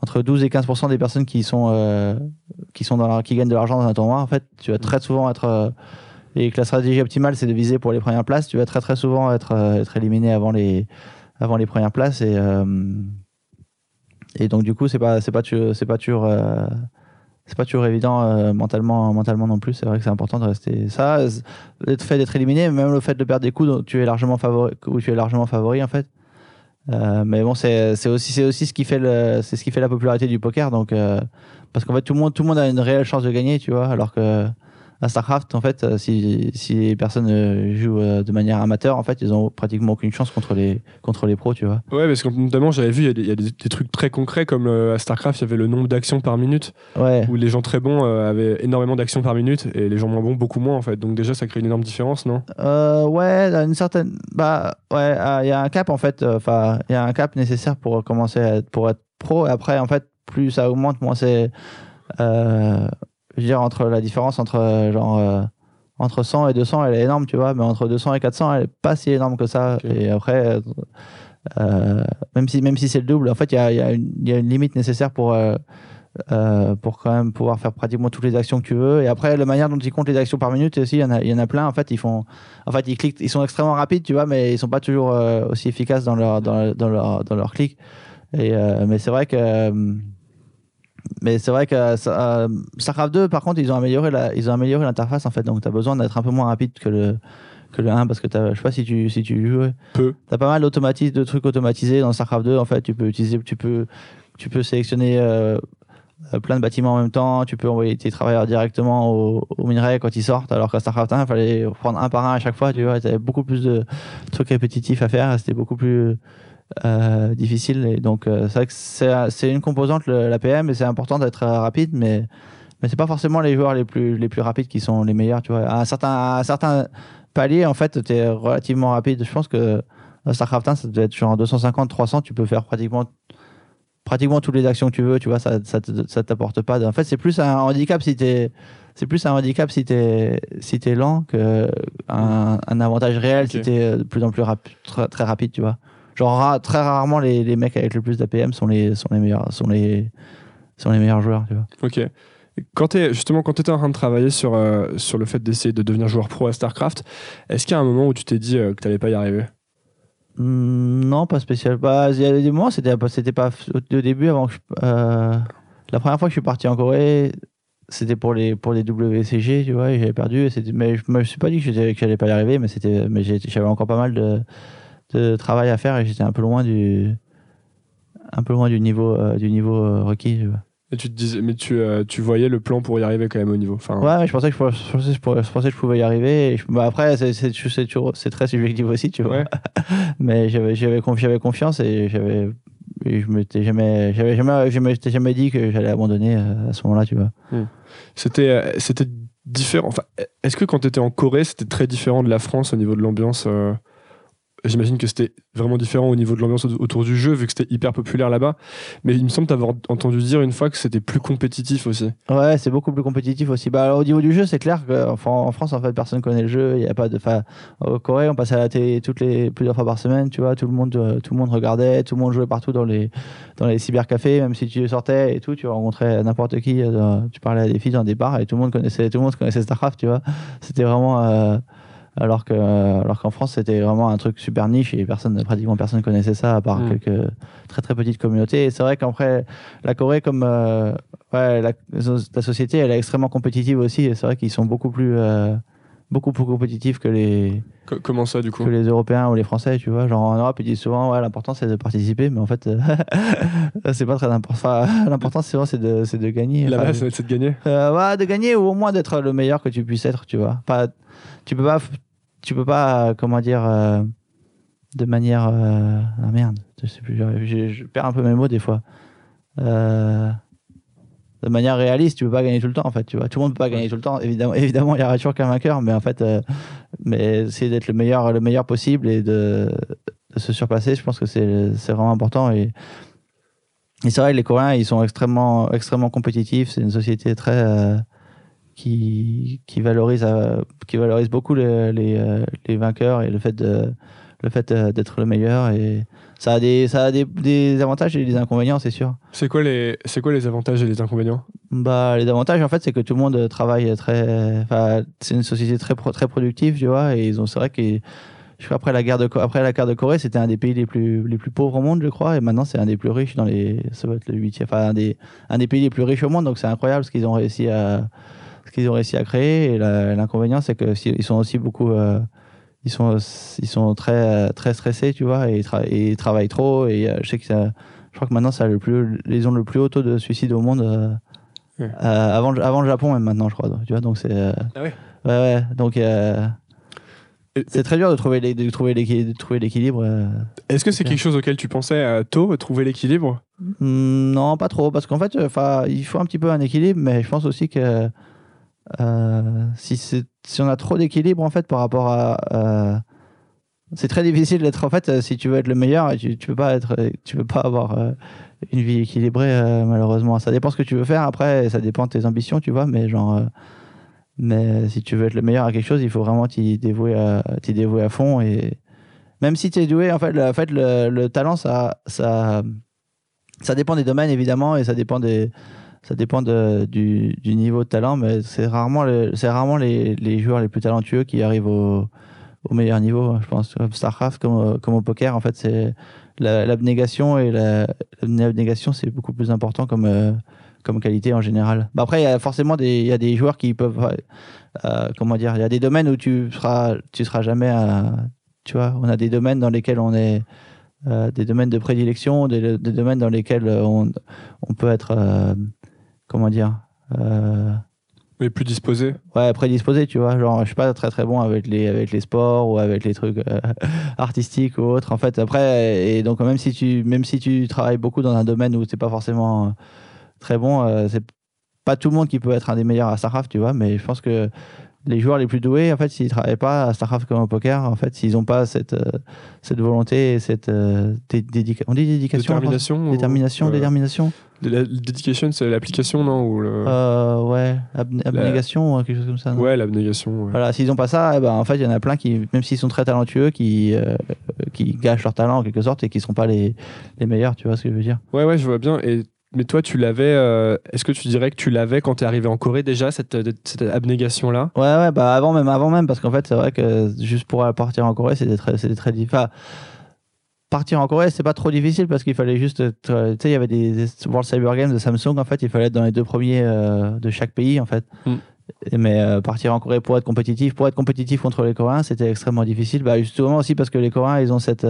entre 12 et 15% des personnes qui sont, euh, qui, sont dans qui gagnent de l'argent dans un tournoi, en fait, tu vas très souvent être. euh, et que la stratégie optimale, c'est de viser pour les premières places, tu vas très très souvent être, être éliminé avant les, avant les premières places. Et, Et donc, du coup, c'est pas, pas, c'est pas c'est pas toujours évident euh, mentalement, mentalement non plus. C'est vrai que c'est important de rester. Ça, le fait d'être éliminé, même le fait de perdre des coups tu es largement favori, où tu es largement favori, en fait. Euh, mais bon, c'est aussi, aussi ce qui fait le, ce qui fait la popularité du poker. Donc, euh, parce qu'en fait, tout le monde, tout le monde a une réelle chance de gagner, tu vois. Alors que à Starcraft, en fait, euh, si, si les personnes euh, jouent euh, de manière amateur, en fait, ils ont pratiquement aucune chance contre les, contre les pros, tu vois. Ouais, parce que notamment, j'avais vu, il y a des- trucs très concrets comme euh, à StarCraft, il y avait le nombre d'actions par minute, Ouais. où les gens très bons euh, avaient énormément d'actions par minute et les gens moins bons beaucoup moins en fait. Donc déjà, ça crée une énorme différence, non? Euh, ouais, une certaine. Bah, ouais, il y a un cap en fait. Enfin, il y a un cap nécessaire pour commencer à être, pour être pro. Et après, en fait, plus ça augmente, moins c'est. Euh, je veux dire, entre la différence entre euh, genre. euh, entre 100 et 200, elle est énorme, tu vois, mais entre 200 et 400, elle est pas si énorme que ça. Et après, euh, même si, même si c'est le double, en fait, il y a, y, a y a une limite nécessaire pour, euh, pour quand même pouvoir faire pratiquement toutes les actions que tu veux. Et après, la manière dont ils comptent les actions par minute aussi, il y en a, il y en a plein. En fait, ils font, en fait, ils cliquent, ils sont extrêmement rapides, tu vois, mais ils sont pas toujours euh, aussi efficaces dans leur, dans, dans leur, dans leur clic. Et euh, mais c'est vrai que, mais c'est vrai que euh, Starcraft 2, par contre, ils ont amélioré la, ils ont amélioré l'interface en fait. Donc, tu as besoin d'être un peu moins rapide que le que le 1 parce que t'as- je sais pas si tu si tu joues. Peu. T'as pas mal d'automatismes, de trucs automatisés dans Starcraft 2. En fait, tu peux utiliser, tu peux, tu peux sélectionner euh, euh, plein de bâtiments en même temps. Tu peux envoyer tes travailleurs directement au, au minerai quand ils sortent. Alors qu'à Starcraft 1, il fallait prendre un par un à chaque fois. Tu vois, t'avais beaucoup plus de trucs répétitifs à faire. C'était beaucoup plus euh, difficile. Et donc, euh, c'est vrai que c'est une composante le- la PM et c'est important d'être euh, rapide, mais mais c'est pas forcément les joueurs les plus les plus rapides qui sont les meilleurs. Tu vois, à un certain à un certain palier, en fait, tu es relativement rapide. Je pense que à StarCraft 1, ça devait être genre 250, 300, tu peux faire pratiquement pratiquement toutes les actions que tu veux, tu vois, ça ça te- ça t'apporte pas. de- En fait, c'est plus un handicap si t'es c'est plus un handicap si t'es si t'es lent que un, un avantage réel si Ok. t'es de plus en plus rapi- très, très rapide, tu vois. Genre très rarement les, les mecs avec le plus d'APM sont les sont les meilleurs sont les sont les meilleurs joueurs, tu vois. Ok. Quand t'es, justement, quand tu étais en train de travailler sur, euh, sur le fait d'essayer de devenir joueur pro à StarCraft, est-ce qu'il y a un moment où tu t'es dit euh, que t'allais pas y arriver? Hmm, Non, pas spécial. Bah, il y a des moments, c'était pas, c'était pas au début avant que je, euh, la première fois que je suis parti en Corée, c'était pour les pour les WCG, tu vois, et j'avais perdu. et mais je me suis pas dit que j'allais pas y arriver, mais c'était, mais j'avais encore pas mal de, de travail à faire et j'étais un peu loin du un peu loin du niveau euh, du niveau euh, requis. Et tu te disais, mais tu, euh, tu voyais le plan pour y arriver quand même au niveau. Enfin, Ouais, mais je pensais que je, pourrais- je pensais, je pourrais- je pensais que je pouvais y arriver. Et je- bah, après, c'est très subjectif aussi, tu vois. Ouais. mais j'avais j'avais confi- j'avais confiance et j'avais et je m'étais jamais j'avais jamais je m'étais jamais dit que j'allais abandonner à ce moment-là tu vois C'était, euh, c'était différent. Enfin, est-ce que quand tu étais en Corée, c'était très différent de la France au niveau de l'ambiance euh, J'imagine que c'était vraiment différent au niveau de l'ambiance au- autour du jeu, vu que c'était hyper populaire là-bas. Mais il me semble t'avoir entendu dire une fois que c'était plus compétitif aussi. ouais c'est beaucoup plus compétitif aussi bah au niveau du jeu c'est clair qu'en en France en fait personne connaît le jeu il y a pas de enfin au Corée on passait à la télé toutes les plusieurs fois par semaine tu vois tout le monde euh, tout le monde regardait tout le monde jouait partout dans les dans les cybercafés même si tu sortais et tout tu rencontrais n'importe qui euh, tu parlais à des filles dans des bars et tout le monde connaissait tout le monde connaissait Starcraft tu vois c'était vraiment euh, alors que alors qu'en France c'était vraiment un truc super niche et personne pratiquement personne connaissait ça à part Mm. quelques très très petites communautés et c'est vrai qu'après la Corée comme euh, ouais, la, la société elle est extrêmement compétitive aussi et c'est vrai qu'ils sont beaucoup plus euh, beaucoup plus compétitifs que les Co- comment ça, du coup? que les Européens ou les Français tu vois genre en Europe ils disent souvent ouais l'important c'est de participer mais en fait euh, c'est pas très important enfin, l'important c'est vraiment c'est de c'est de gagner Enfin, ça va être de gagner. euh, ouais, de gagner ou au moins d'être le meilleur que tu puisses être, tu vois. Pas, tu peux pas, tu peux pas, euh, comment dire, euh, de manière, euh, ah merde, je sais plus, je, perds un peu mes mots des fois. Euh, de manière réaliste, tu peux pas gagner tout le temps, en fait, tu vois. Tout le monde peut pas gagner tout le temps. Évidemment, évidemment, il y aura toujours qu'un vainqueur, mais en fait, mais essayer d'être le meilleur, le meilleur possible et de, de se surpasser, je pense que c'est, c'est vraiment important et et c'est vrai, les Coréens, ils sont extrêmement, extrêmement compétitifs. C'est une société très qui, qui valorise, euh, qui valorise beaucoup les, les, euh, les vainqueurs et le fait de, le fait euh, d'être le meilleur. Et ça a des, ça a des, des avantages et des inconvénients, c'est sûr. C'est quoi, les, c'est quoi les avantages et les inconvénients? Bah, les avantages, en fait, c'est que tout le monde travaille très. C'est une société très, très productive, tu vois. Et ils ont, c'est vrai que je crois après la guerre de après la guerre de Corée, c'était un des pays les plus les plus pauvres au monde, je crois, et maintenant c'est un des plus riches dans les ça va être le huitième, enfin un des un des pays les plus riches au monde, donc c'est incroyable ce qu'ils ont réussi à ce qu'ils ont réussi à créer. Et l'inconvénient, c'est que ils sont aussi beaucoup euh, ils sont ils sont très très stressés, tu vois, et ils, travaillent trop. Et je sais que ça, je crois que maintenant ça le plus les ont le plus haut taux de suicide au monde. avant, avant le Japon même maintenant je crois tu vois donc c'est ah ouais. ouais ouais donc c'est très dur de trouver les, de trouver l'équilibre. Euh. Est-ce que c'est quelque chose auquel tu pensais à tôt, trouver l'équilibre? Mmh, Non, pas trop, parce qu'en fait, enfin, il faut un petit peu un équilibre, mais je pense aussi que euh, si, si on a trop d'équilibre en fait par rapport à, euh, c'est très difficile d'être en fait si tu veux être le meilleur, tu, tu peux pas peux pas avoir une vie équilibrée malheureusement. Ça dépend ce que tu veux faire après, ça dépend de tes ambitions, tu vois, mais genre mais si tu veux être le meilleur à quelque chose, il faut vraiment t'y dévouer, à, dévouer à fond. Et même si tu es doué, en fait, le, le, talent, ça, ça, ça dépend des domaines évidemment et ça dépend des, ça dépend du, niveau de talent, mais c'est rarement, c'est rarement les, joueurs les plus talentueux qui arrivent au, meilleur niveau. Je pense comme Starcraft, comme, comme au poker, en fait, c'est l'abnégation et l'abnégation, c'est beaucoup plus important comme euh, comme qualité en général. Bah après, il y a forcément des, y a des joueurs qui peuvent, euh, comment dire, il y a des domaines où tu seras, tu seras jamais, tu vois, on a des domaines dans lesquels on est, euh, des domaines de prédilection, des, domaines dans lesquels on, on peut être, comment dire, mais plus disposé Ouais, prédisposé, tu vois. Genre, je suis pas très très bon avec les, avec les sports ou avec les trucs artistiques ou autres. En fait, après, et donc même si tu, même si tu travailles beaucoup dans un domaine où c'est pas forcément très bon. Euh, c'est pas tout le monde qui peut être un des meilleurs à StarCraft, tu vois, mais je pense que les joueurs les plus doués, en fait, s'ils travaillent pas à StarCraft comme au poker, en fait, s'ils n'ont pas cette, euh, cette volonté et cette euh, dédication, on dit dédication, détermination, détermination, détermination. La dédication, c'est l'application, non ou le... ouais, abnégation, quelque chose comme ça. Ouais, l'abnégation. Voilà, s'ils n'ont pas ça, eh ben, en fait, il y en a plein qui, même s'ils sont très talentueux, qui, qui gâchent leur talent en quelque sorte et qui ne seront pas les, les meilleurs, tu vois ce que je veux dire. Ouais, ouais, je vois bien. Et mais toi, tu l'avais. Euh, est-ce que tu dirais que tu l'avais quand tu es arrivé en Corée déjà, cette, euh, cette abnégation-là? Ouais, ouais, bah avant même, avant même, parce qu'en fait, c'est vrai que juste pour partir en Corée, c'était très, c'était très difficile. partir en Corée, c'est pas trop difficile parce qu'il fallait juste. Tu sais, il y avait des, World Cyber Games de Samsung, en fait, il fallait être dans les deux premiers euh, de chaque pays, en fait. Mm. Mais partir en Corée pour être compétitif, pour être compétitif contre les Coréens, c'était extrêmement difficile. Bah, justement aussi parce que les Coréens, ils ont cette.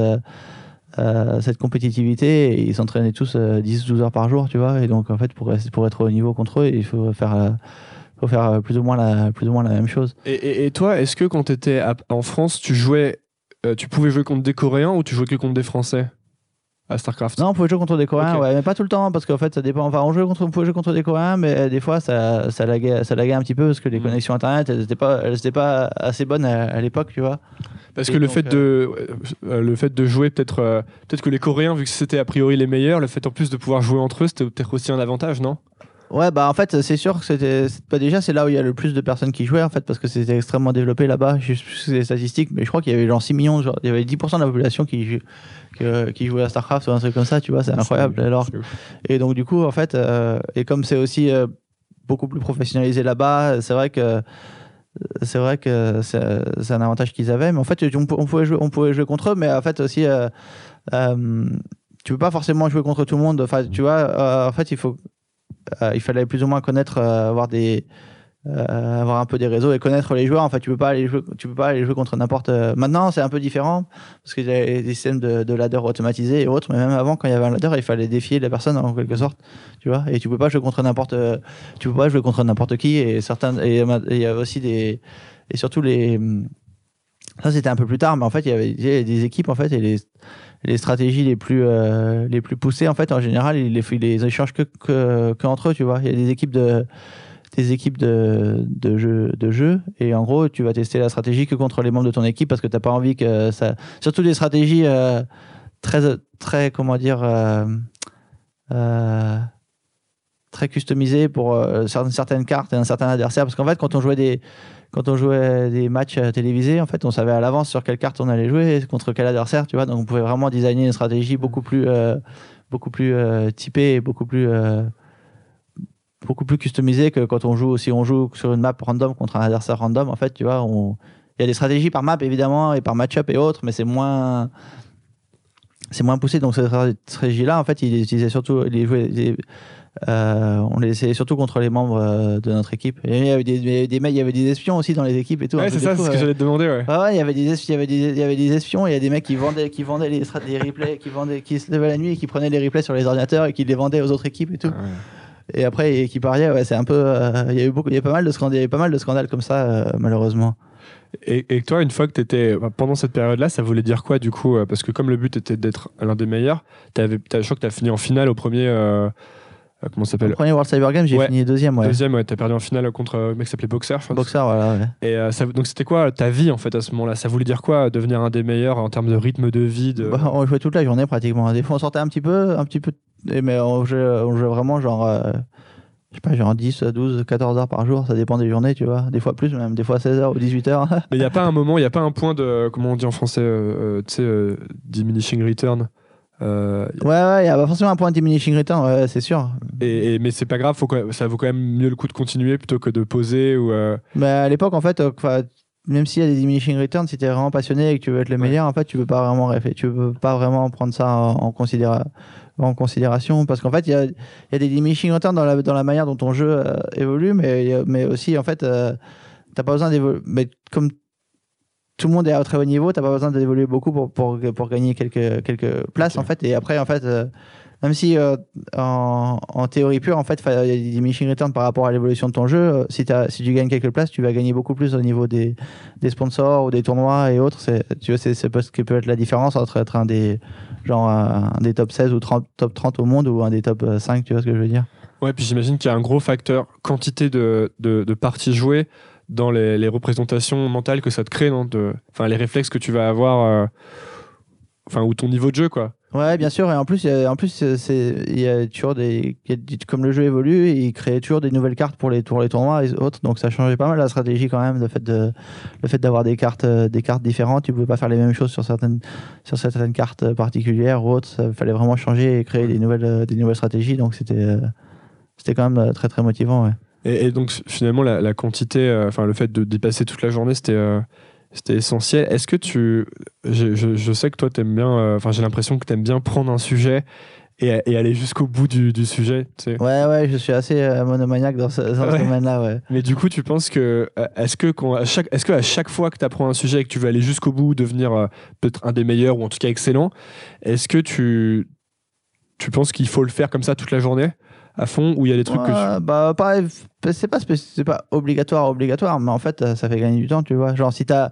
Euh, cette compétitivité ils s'entraînaient tous 10-12 euh, heures par jour, tu vois. Et donc, en fait, pour, pour être au niveau contre eux, il faut faire, euh, faut faire plus, ou moins la, plus ou moins la même chose. Et, et, toi, est-ce que quand tu étais en France, tu jouais, tu pouvais jouer contre des Coréens ou tu jouais que contre des Français? À StarCraft Non, on pouvait jouer contre des Coréens, ouais, mais pas tout le temps, parce qu'en fait, ça dépend. Enfin, on, jouait contre, on pouvait jouer contre des Coréens, mais des fois, ça, ça, laguait, ça laguait un petit peu, parce que les mm. connexions Internet, elles n'étaient pas, pas assez bonnes à l'époque, tu vois. Parce que le fait, de, euh, le fait de jouer, peut-être euh, peut-être que les Coréens, vu que c'était a priori les meilleurs, le fait en plus de pouvoir jouer entre eux, c'était peut-être aussi un avantage, non? Ouais, bah en fait, c'est sûr que c'était pas déjà, c'est là où il y a le plus de personnes qui jouaient en fait, parce que c'était extrêmement développé là-bas. Je sais les statistiques, mais je crois qu'il y avait genre 6 millions, genre, il y avait 10% de la population qui, qui jouait à StarCraft ou un truc comme ça, tu vois, c'est incroyable. Alors, et donc, du coup, en fait, euh, et comme c'est aussi beaucoup plus professionnalisé là-bas, c'est vrai que c'est vrai que c'est un avantage qu'ils avaient. Mais en fait, on, pouvait jouer, on pouvait jouer contre eux, mais en fait aussi, euh, euh, tu peux pas forcément jouer contre tout le monde. Enfin, tu vois, euh, en fait, il faut, euh, il fallait plus ou moins connaître, avoir des euh, avoir un peu des réseaux et connaître les joueurs. En fait, tu peux pas aller jouer, tu peux pas aller jouer contre n'importe. Euh, maintenant, c'est un peu différent parce qu'il y a des systèmes de, de, ladder automatisés et autres. Mais même avant, quand il y avait un ladder, il fallait défier la personne en quelque sorte, tu vois. Et tu peux pas jouer contre n'importe, tu peux pas jouer contre n'importe qui. Et certains, et il y aussi des, et surtout les, ça c'était un peu plus tard, mais en fait, il y avait des équipes en fait et les les stratégies les plus euh, les plus poussées en fait en général ils les, ils les que, entre eux tu vois il y a des équipes de des équipes de, de, jeu, de jeu. Et en gros, tu vas tester la stratégie que contre les membres de ton équipe parce que tu n'as pas envie que ça. Surtout des stratégies euh, très, très, comment dire, euh, très customisées pour certaines cartes et un certain adversaire. Parce qu'en fait, quand on jouait des. Quand on jouait des matchs télévisés, en fait, on savait à l'avance sur quelle carte on allait jouer, contre quel adversaire, tu vois. Donc, on pouvait vraiment designer une stratégie beaucoup plus, beaucoup plus typée et beaucoup plus beaucoup plus customisé que quand on joue si on joue sur une map random contre un adversaire random en fait tu vois Il y a des stratégies par map évidemment et par match-up et autres, mais c'est moins c'est moins poussé. Donc cette stratégie-là, en fait, il surtout, jouait, il- euh, on les essayait surtout contre les membres euh, de notre équipe. Et il y avait des, des mecs, il y avait des espions aussi dans les équipes et tout. Ouais, c'est ça, c'est ce que j'allais te demander, ouais. Ouais, ouais, il y avait des, es- il y avait des, il y avait des espions, et il y a des mecs qui vendaient, qui vendaient les, des replays, qui vendaient, qui se levaient la nuit et qui prenaient les replays sur les ordinateurs et qui les vendaient aux autres équipes et tout. Et après, et qui pariaient, ouais, c'est un peu, euh, il y a eu beaucoup, il y a pas mal de scandales, il y a eu pas mal de scandales comme ça, euh, malheureusement. Et, et toi, une fois que tu étais pendant cette période-là, ça voulait dire quoi du coup euh, Parce que comme le but était d'être l'un des meilleurs, t'avais, t'as- je crois que tu as fini en finale au premier. euh, euh, comment ça Le s'appelle premier World Cyber Games, j'ai Ouais. fini deuxième, ouais. Deuxième, ouais, t'as perdu en finale contre un mec qui s'appelait Boxer. Boxer, voilà, ouais. Et euh, ça- donc c'était quoi ta vie en fait à ce moment-là? Ça voulait dire quoi devenir un des meilleurs en termes de rythme de vie de... Bah, on jouait toute la journée pratiquement. Des fois, on sortait un petit peu, un petit peu, mais on jouait, on jouait vraiment genre, euh, je sais pas, genre 10, 12, 14 heures par jour. Ça dépend des journées, tu vois. Des fois plus, même des fois 16 heures ou 18 heures. Mais il n'y a pas un moment, il n'y a pas un point de, comment on dit en français, euh, euh, tu sais, euh, diminishing return? Euh, ouais, ouais, il y a forcément un point de diminishing return, ouais, c'est sûr. et, et- mais c'est pas grave, faut même- ça vaut quand même mieux le coup de continuer plutôt que de poser ou. euh, Mais à l'époque, en fait, euh, même s'il y a des diminishing returns, si tu es vraiment passionné et que tu veux être le Ouais. meilleur, en fait, tu peux pas vraiment tu peux pas vraiment prendre ça en, en considéra- en considération parce qu'en fait, il y a, y a des diminishing returns dans la, dans la manière dont ton jeu évolue, mais, mais aussi, en fait, t'as pas besoin d'évoluer. Mais comme tout le monde est à très haut niveau, t'as pas besoin d'évoluer beaucoup pour, pour, pour gagner quelques, quelques places, en fait. Et après, en fait, euh, même si euh, en, en théorie pure, en fait, fa- il y a des diminishing returns par rapport à l'évolution de ton jeu, euh, si, t'as- si tu gagnes quelques places, tu vas gagner beaucoup plus au niveau des, des sponsors ou des tournois et autres. Tu vois, c'est, ce qui peut être la différence entre être un des, genre, un, des top 16 ou 30, top 30 au monde ou un des top euh, 5, tu vois ce que je veux dire? Ouais, puis j'imagine qu'il y a un gros facteur quantité de, de, de parties jouées dans les, représentations mentales que ça te crée, non Enfin, les réflexes que tu vas avoir, euh, enfin, ou ton niveau de jeu, quoi. Ouais, bien sûr. Et en plus, il a- en plus, euh, il y a toujours des, il comme le jeu évolue, il crée toujours des nouvelles cartes pour les, pour les tournois et autres. Donc, ça changeait pas mal la stratégie quand même, le fait de, le fait d'avoir des cartes, euh, des cartes différentes. Tu pouvais pas faire les mêmes choses sur certaines, sur certaines cartes euh, particulières ou autres. Ça fallait vraiment changer et créer des nouvelles, euh, des nouvelles stratégies. Donc, c'était, euh, c'était quand même euh, très, très motivant. Ouais. Et, et donc finalement, la, la quantité, euh, enfin le fait de dépasser toute la journée, c'était euh, c'était essentiel. Est-ce que tu, je, je- je sais que toi t'aimes bien, euh, enfin j'ai l'impression que t'aimes bien prendre un sujet et, et aller jusqu'au bout du, du sujet. tu sais. Ouais, ouais, je suis assez euh, monomaniaque dans ce, dans ce Ouais. domaine-là. Ouais. Mais du coup, tu penses que euh, est-ce que quand, à chaque, est-ce que à chaque fois que tu apprends un sujet et que tu veux aller jusqu'au bout, devenir peut-être un des meilleurs ou en tout cas excellent, est-ce que tu tu penses qu'il faut le faire comme ça toute la journée? À fond ou il y a des trucs que tu... Bah pas c'est pas c'est pas obligatoire obligatoire mais en fait euh, ça fait gagner du temps tu vois genre si t'as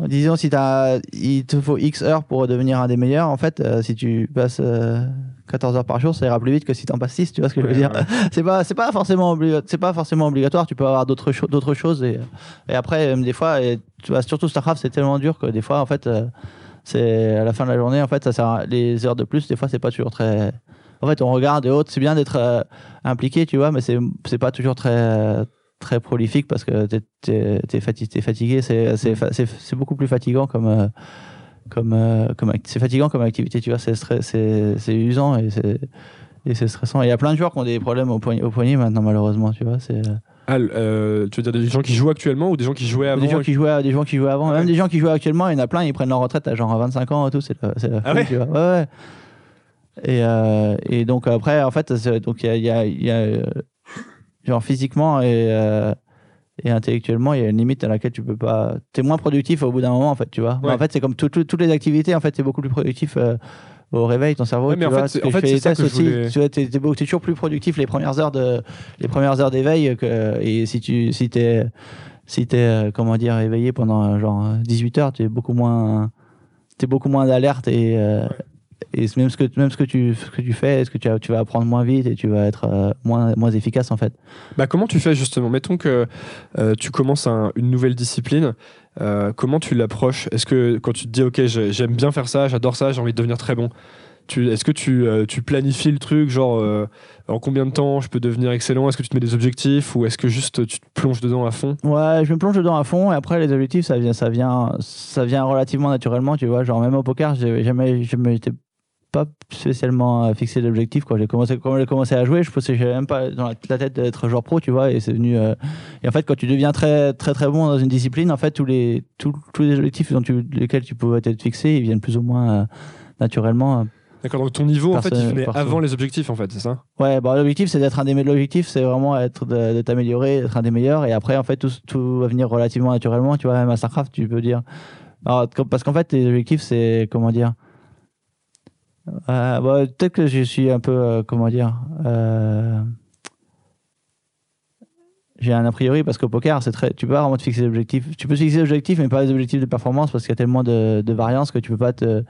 disons si t'as il te faut x heures pour devenir un des meilleurs en fait euh, si tu passes euh, 14 heures par jour ça ira plus vite que si t'en passes 6 tu vois ce que je veux dire ouais. c'est pas c'est pas forcément c'est pas forcément obligatoire tu peux avoir d'autres cho- d'autres choses et, et après euh, des fois et, tu vois surtout Starcraft c'est tellement dur que des fois en fait euh, c'est à la fin de la journée en fait ça sert à- les heures de plus des fois c'est pas toujours très en fait on regarde et autres c'est bien d'être euh, impliqué tu vois mais c'est pas toujours très très prolifique parce que t'es t'es t'es fatigué fatigué c'est beaucoup plus fatigant comme euh, comme euh, comme c'est fatigant comme activité tu vois c'est usant et c'est stressant. Et Il y a plein de joueurs qui ont des problèmes au poignet, au poignet maintenant, malheureusement, tu vois. C'est Ah, euh, tu veux dire des gens qui jouent actuellement ou des gens qui jouaient avant des gens qui jouaient, des gens qui jouaient avant, Ouais. même des gens qui jouaient actuellement. Il y en a plein, ils prennent leur retraite à genre 25 ans et tout. C'est Ah ouais. Ouais, ouais. Et, euh, et donc après, en fait, donc il y a, il y a- il y a, euh, genre physiquement et euh, et intellectuellement, il y a une limite à laquelle tu peux pas. T'es moins productif au bout d'un moment, en fait, tu vois. Ouais. en fait, c'est comme tout- tout- toutes les activités. En fait, t'es beaucoup plus productif. euh, au réveil, ton cerveau. Ouais, mais tu en vois, fait, que en fait, fais ça tests aussi. voulais- Tu vois, t'es toujours plus productif les premières heures de, les premières heures d'éveil que, et si tu, si t'es, si t'es, comment dire, éveillé pendant genre 18 heures, t'es beaucoup moins, t'es beaucoup moins d'alerte et, euh, et même ce que, même ce que tu, ce que tu fais, ce que tu, vas- tu vas apprendre moins vite et tu vas être euh, moins, moins efficace en fait? Bah, comment tu fais justement? Mettons que euh, tu commences un- une nouvelle discipline, euh, comment tu l'approches? Est-ce que quand tu te dis ok j'ai- j'aime bien faire ça, j'adore ça, j'ai envie de devenir très bon, est-ce que tu, euh, tu planifies le truc genre euh, en combien de temps je peux devenir excellent? Est-ce que tu te mets des objectifs ou est-ce que juste tu te plonges dedans à fond? Ouais, je me plonge dedans à fond et après les objectifs ça vient ça vient ça vient relativement naturellement, tu vois, genre même au poker, j'ai jamais jamais pas spécialement euh, fixé d'objectif quand j'ai commencé quand j'ai commencé à jouer je pensais j'avais même pas dans la, tête d'être joueur pro tu vois et c'est venu euh, et en fait quand tu deviens très très très bon dans une discipline en fait tous les tous, tous les objectifs dont tu, lesquels tu pouvais être fixé ils viennent plus ou moins euh, naturellement D'accord, donc ton niveau, en fait, il venait avant les objectifs, en fait, c'est ça? Ouais bon l'objectif c'est d'être un des l'objectif c'est vraiment être de, de t'améliorer d'être un des meilleurs et après en fait tout, tout va venir relativement naturellement tu vois même à Starcraft tu peux dire. Alors, parce qu'en fait les objectifs c'est comment dire Euh, bah, peut-être que je suis un peu euh, comment dire euh, j'ai un a priori parce qu'au poker c'est très tu peux pas vraiment te fixer des objectifs. Tu peux te fixer des objectifs mais pas des objectifs de performance parce qu'il y a tellement de, de variances que tu peux pas te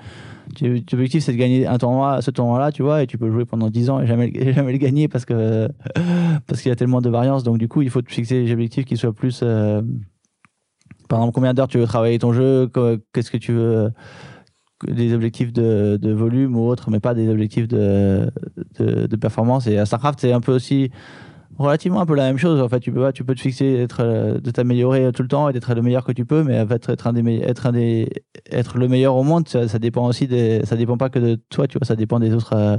tu, ton objectif c'est de gagner un tournoi ce tournoi là tu vois et tu peux jouer pendant 10 ans et jamais jamais le gagner parce que parce qu'il y a tellement de variances. Donc du coup il faut te fixer des objectifs qui soient plus par exemple combien d'heures tu veux travailler ton jeu qu'est-ce que tu veux des objectifs de, volume ou autre mais pas des objectifs de, performance. Et à Starcraft c'est un peu aussi relativement un peu la même chose. En fait tu peux tu peux te fixer être euh, de t'améliorer tout le temps et d'être le meilleur que tu peux mais en être un des être être le meilleur au monde ça, ça dépend aussi ça dépend pas que de toi tu vois ça dépend des autres euh,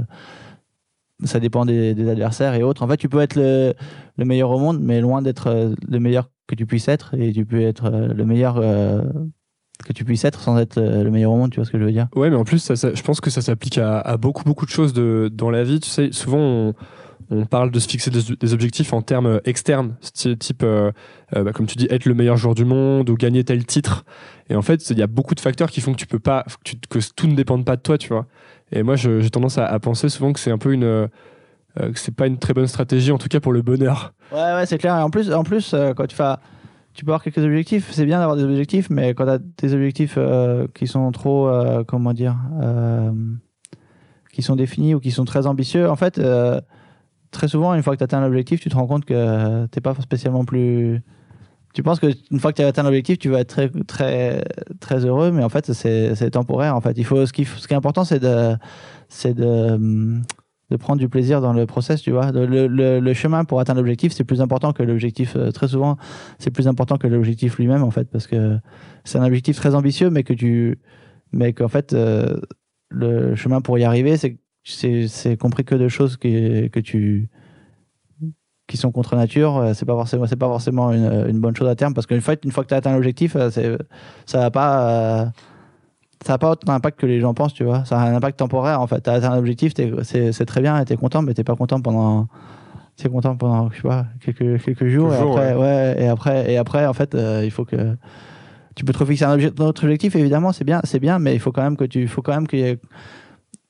ça dépend des, adversaires et autres. En fait tu peux être le, le meilleur au monde mais loin d'être euh, le meilleur que tu puisses être et tu peux être le meilleur que tu puisses être sans être euh, le meilleur au monde tu vois ce que je veux dire? Ouais, mais en plus, ça, ça- je pense que ça s'applique à, à beaucoup, beaucoup de choses de, dans la vie. Tu sais, souvent, on, on parle de se fixer des, des objectifs en termes externes, sti- type, euh, euh, bah, comme tu dis, être le meilleur joueur du monde ou gagner tel titre. Et en fait, il y a beaucoup de facteurs qui font que tu peux pas, que, tu- que tout ne dépende pas de toi, tu vois. Et moi, j'ai tendance à, à penser souvent que c'est un peu une, euh, que c'est pas une très bonne stratégie, en tout cas pour le bonheur. Ouais, ouais, c'est clair. Et en plus, en plus euh, quand tu fais. Tu peux avoir quelques objectifs, c'est bien d'avoir des objectifs, mais quand tu as des objectifs euh, qui sont trop, euh, comment dire, euh, qui sont définis ou qui sont très ambitieux, en fait, très souvent, une fois que tu atteins l'objectif, tu te rends compte que tu pas spécialement plus. Tu penses qu'une fois que tu as atteint l'objectif, tu vas être très, très, très heureux, mais en fait, c'est c'est temporaire. En fait, il faut, ce, qui, ce qui est important, c'est de, c'est de, hum, de prendre du plaisir dans le process, tu vois. Le, chemin pour atteindre l'objectif, c'est plus important que l'objectif. euh, très souvent, c'est plus important que l'objectif lui-même, en fait, parce que c'est un objectif très ambitieux, mais que tu, mais qu'en fait, euh, le chemin pour y arriver, c'est c'est compris que de choses qui, que tu qui sont contre nature, euh, c'est pas forcément c'est pas forcément une, une bonne chose à terme parce qu'une fois une fois que tu as atteint l'objectif, ça va pas ça n'a pas autant d'impact que les gens pensent, tu vois. Ça a un impact temporaire, en fait. Tu as atteint un objectif, c'est très bien et tu es content, mais tu pas content pendant. T'es content pendant, je sais pas, quelques, quelques jours. Quelques et, jours, après, ouais. et, après, et après, en fait, euh, il faut que. Tu peux te refixer un, obje- autre objectif, évidemment, c'est bien, bien, mais il faut quand même que tu. il faut quand même qu'il y ait-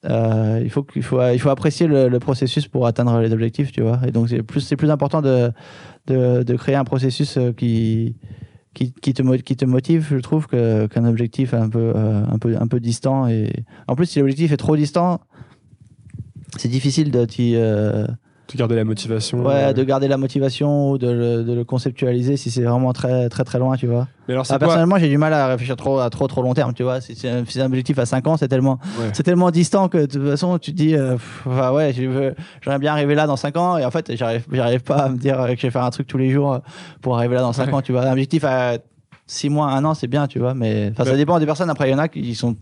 euh, il faut qu'il faut, il faut apprécier le, le processus pour atteindre les objectifs, tu vois. Et donc, c'est plus, plus important de, de, de créer un processus euh, qui, qui, qui, te, qui te motive, je trouve, qu'un objectif un peu, euh, un, peu, un peu distant. Et... En plus, si l'objectif est trop distant, c'est difficile de, t'y, euh, De garder la motivation. ouais, euh. de garder la motivation ou de le, de le conceptualiser si c'est vraiment très, très, très loin, tu vois. Mais alors, c'est Ah, quoi personnellement, j'ai du mal à réfléchir trop, à trop, trop long terme, tu vois. Si c'est un, si c'est un objectif à 5 ans, c'est tellement, Ouais. c'est tellement distant que de toute façon, tu te dis, euh, pff, enfin, ouais, j'aimerais bien arriver là dans 5 ans. Et en fait, j'arrive, j'arrive pas à me dire que je vais faire un truc tous les jours euh, pour arriver là dans 5 Ouais. ans, tu vois. Un objectif à 6 mois, 1 an, c'est bien, tu vois. Mais ça dépend des personnes. Après, il y en a qui sont,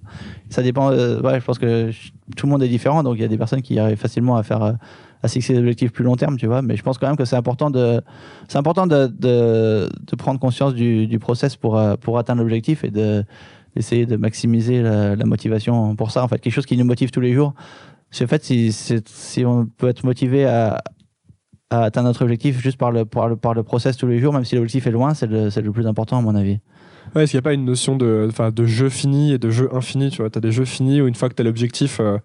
ça dépend, euh, ouais, je pense que je- tout le monde est différent. Donc, il y a des personnes qui arrivent facilement à faire, à fixer des objectifs plus long terme, tu vois. Mais je pense quand même que c'est important de, c'est important de, de, prendre conscience du, process pour, euh, pour atteindre l'objectif et de, d'essayer de maximiser la, motivation pour ça. En fait, quelque chose qui nous motive tous les jours. C'est en fait, si, si on peut être motivé à, atteindre notre objectif juste par le, par le, par le process tous les jours, même si l'objectif est loin, c'est le, le plus important, à mon avis. Est-ce qu'il n'y a pas une notion de, de jeu fini et de jeu infini Tu vois, tu as des jeux finis où une fois que tu as l'objectif, euh,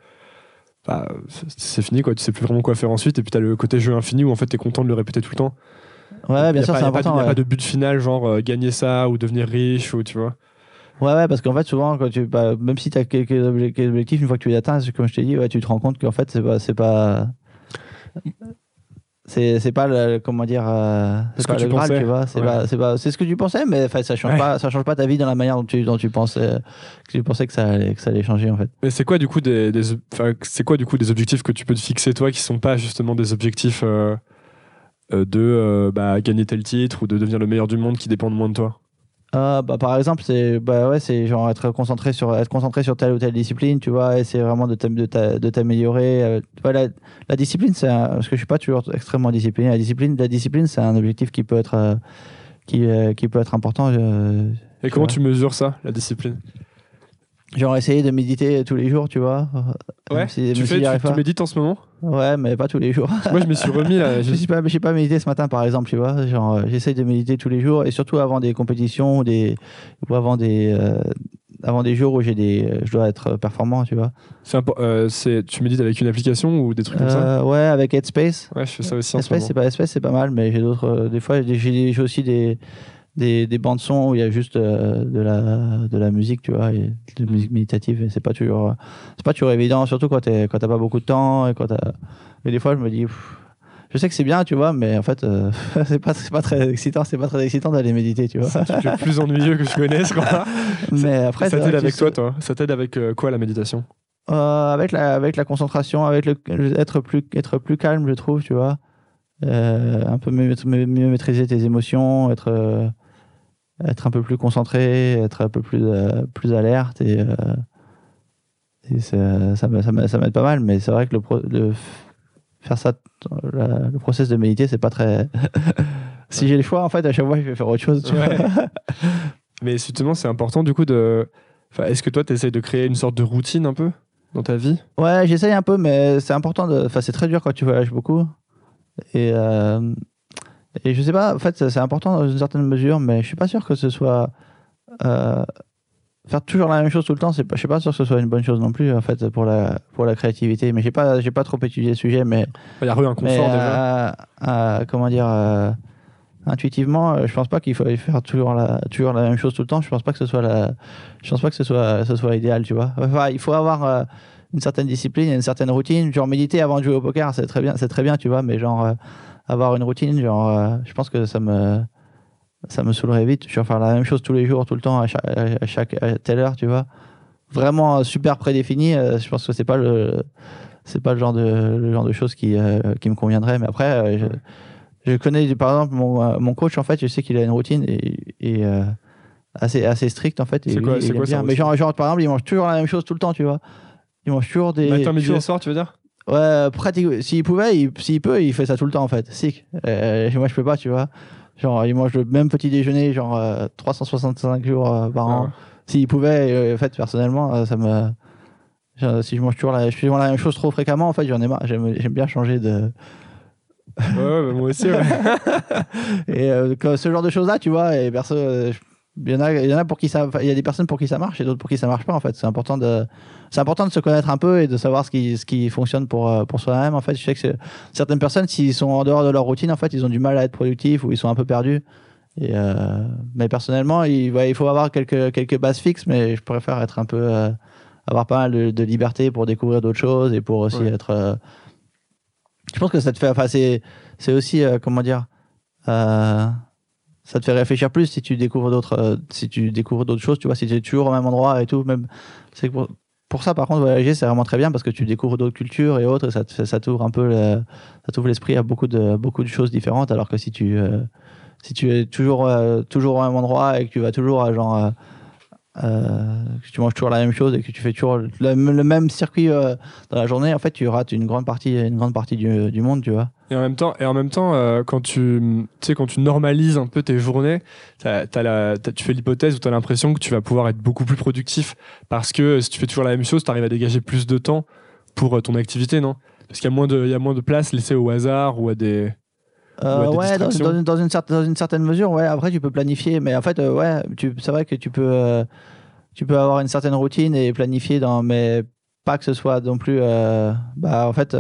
bah, c'est- fini, quoi. Tu sais plus vraiment quoi faire ensuite. Et puis tu as le côté jeu infini où en fait tu es content de le répéter tout le temps. Ouais, bien a sûr, c'est a important. y a ouais. pas de but final, genre euh, gagner ça ou devenir riche ou tu vois. Ouais, ouais, parce qu'en fait, souvent, quand tu, bah, même si tu as quelques obje- quelques objectifs, une fois que tu les atteins, comme je t'ai dit, ouais, tu te rends compte qu'en fait, c'est pas. C'est pas c'est c'est pas le, comment dire euh, Ce c'est que pas tu le graal pensais. tu vois c'est Ouais. pas c'est ce que tu pensais mais enfin, ça change Ouais. pas ça change pas ta vie dans la manière dont tu dont tu pensais que tu pensais que ça allait, que ça allait changer en fait Mais c'est quoi du coup des, c'est quoi du coup des objectifs que tu peux te fixer toi qui sont pas justement des objectifs euh, euh, de euh, bah, gagner tel titre ou de devenir le meilleur du monde qui dépendent moins de toi? Ah, bah, par exemple, c'est bah, ouais, c'est genre être concentré sur être concentré sur telle ou telle discipline, tu vois, c'est vraiment de t'am- de t'a- de t'améliorer. euh, la, la discipline, c'est parce que je suis pas toujours extrêmement discipliné. La discipline, la discipline, c'est un objectif qui peut être euh, qui, euh, qui peut être important. Et comment vois. tu mesures ça, la discipline? Genre essayer de méditer tous les jours, tu vois. Ouais, si- tu, fais, tu, tu médites en ce moment? Ouais, mais pas tous les jours. Moi, je me suis remis là. Je suis pas, j'ai pas médité ce matin, par exemple, tu vois. Genre, euh, j'essaye de méditer tous les jours et surtout avant des compétitions ou des ou avant des euh, avant des jours où j'ai des, euh, je dois être performant, tu vois. c'est euh, tu médites avec une application ou des trucs comme ça? Euh, ouais, avec Headspace. Ouais, je fais ça aussi en ce Headspace, moment. c'est pas Headspace, c'est pas mal, mais j'ai d'autres. des fois, j'ai aussi des des, des bandes son où il y a juste euh, de la de la musique, tu vois, et de la musique méditative. Et c'est pas toujours c'est pas toujours évident, surtout quand t'es- quand t'as pas beaucoup de temps et quand t'as. Et des fois, je me dis. pff, je sais que c'est bien, tu vois, mais en fait, euh, c'est pas, c'est pas très excitant, c'est pas très excitant d'aller méditer, tu vois. C'est le plus ennuyeux que je connaisse. Quoi. mais après, ça t'aide avec toi, toi Ça t'aide avec euh, quoi la méditation? Euh, avec la avec la concentration avec le être plus être plus calme je trouve tu vois Euh, un peu mieux, maîtriser tes émotions être euh, être un peu plus concentré être un peu plus euh, plus alerte et, euh, et ça ça me- ça m'aide pas mal mais c'est vrai que le, pro- le faire ça la- le process de méditer c'est pas très si j'ai le choix en fait à chaque fois je vais faire autre chose tu vois. Ouais. Mais justement, c'est important du coup de. Enfin, Est-ce que toi, tu essayes de créer une sorte de routine un peu dans ta vie? Ouais, j'essaye un peu, mais c'est important de. Enfin, c'est très dur quand tu voyages beaucoup. Et, euh, et je sais pas, en fait, c'est important dans une certaine mesure, mais je suis pas sûr que ce soit. euh, faire toujours la même chose tout le temps, c'est pas, je suis pas sûr que ce soit une bonne chose non plus, en fait, pour la, pour la créativité. Mais j'ai pas, j'ai pas trop étudié le sujet, mais. Il y a eu un mais, confort déjà. euh, euh, comment dire. euh, intuitivement, euh, je pense pas qu'il faut faire toujours la, toujours la même chose tout le temps. Je pense pas que ce soit la, je pense pas que ce soit, ce soit idéal, tu vois. Enfin, il faut avoir euh, une certaine discipline, une certaine routine. Genre méditer avant de jouer au poker, c'est très bien, c'est très bien, tu vois. Mais genre euh, avoir une routine, genre, euh, je pense que ça me, ça me saoulerait vite. Genre faire la même chose tous les jours, tout le temps, à chaque, à chaque à telle heure, tu vois. Vraiment euh, super prédéfini. euh, je pense que c'est pas le, c'est pas le genre de, le genre de choses qui, qui me conviendrait. Mais après, je, je connais par exemple mon, mon coach en fait, je sais qu'il a une routine et, et, euh, assez assez stricte en fait. C'est lui, quoi- aime quoi bien. Mais genre, genre par exemple, il mange toujours la même chose tout le temps, tu vois. Il mange toujours des. Matin, midi et soir, tu veux dire? Ouais, pratique. S'il pouvait, il- s'il peut, il fait ça tout le temps en fait. Sick. Euh, moi, je peux pas, tu vois. Genre, il mange le même petit déjeuner, genre euh, 365 jours euh, par an. Ah ouais. S'il pouvait, euh, en fait, personnellement, euh, ça me. genre, Si je mange toujours la, je fais la même chose trop fréquemment, en fait, j'en ai marre. J'aime bien changer de. Ouais, bah, moi aussi, ouais. Et euh, ce genre de choses-là, tu vois, et perso, euh, il y en a, il y en a pour qui ça, il y a des personnes pour qui ça marche et d'autres pour qui ça marche pas. En fait, c'est important de, c'est important de se connaître un peu et de savoir ce qui, ce qui fonctionne pour euh, pour soi-même. En fait, je sais que certaines personnes, s'ils sont en dehors de leur routine, en fait, ils ont du mal à être productifs ou ils sont un peu perdus. Et euh, mais personnellement, il, ouais, il faut avoir quelques quelques bases fixes, mais je préfère être un peu euh, avoir pas mal de, de liberté pour découvrir d'autres choses et pour aussi Ouais. être. euh, je pense que ça te fait, enfin, c'est aussi comment dire. ça te fait réfléchir plus si tu découvres d'autres si tu découvres d'autres choses tu vois si tu es toujours au même endroit et tout même c'est que pour, pour ça par contre voyager c'est vraiment très bien parce que tu découvres d'autres cultures et autres et ça ça t'ouvre un peu ça l'esprit à beaucoup de beaucoup de choses différentes. Alors que si tu euh, si tu es toujours euh, toujours au même endroit et que tu vas toujours à genre euh, que tu manges toujours la même chose et que tu fais toujours le, même circuit euh, dans la journée en fait tu rates une grande partie une grande partie du, du monde tu vois Et en même temps, et en même temps euh, quand, tu, quand tu normalises un peu tes journées, tu fais l'hypothèse où tu as l'impression que tu vas pouvoir être beaucoup plus productif parce que si tu fais toujours la même chose, tu arrives à dégager plus de temps pour ton activité, non? Parce qu'il y, moins de- y a moins de place laissée au hasard ou à des. Euh, ouais, dans, une, dans, une certaine, dans une certaine mesure, ouais. Après, tu peux planifier, mais en fait, euh, ouais, tu- c'est vrai que tu peux, euh, tu peux avoir une certaine routine et planifier, dans, mais pas que ce soit non plus. bah, en fait,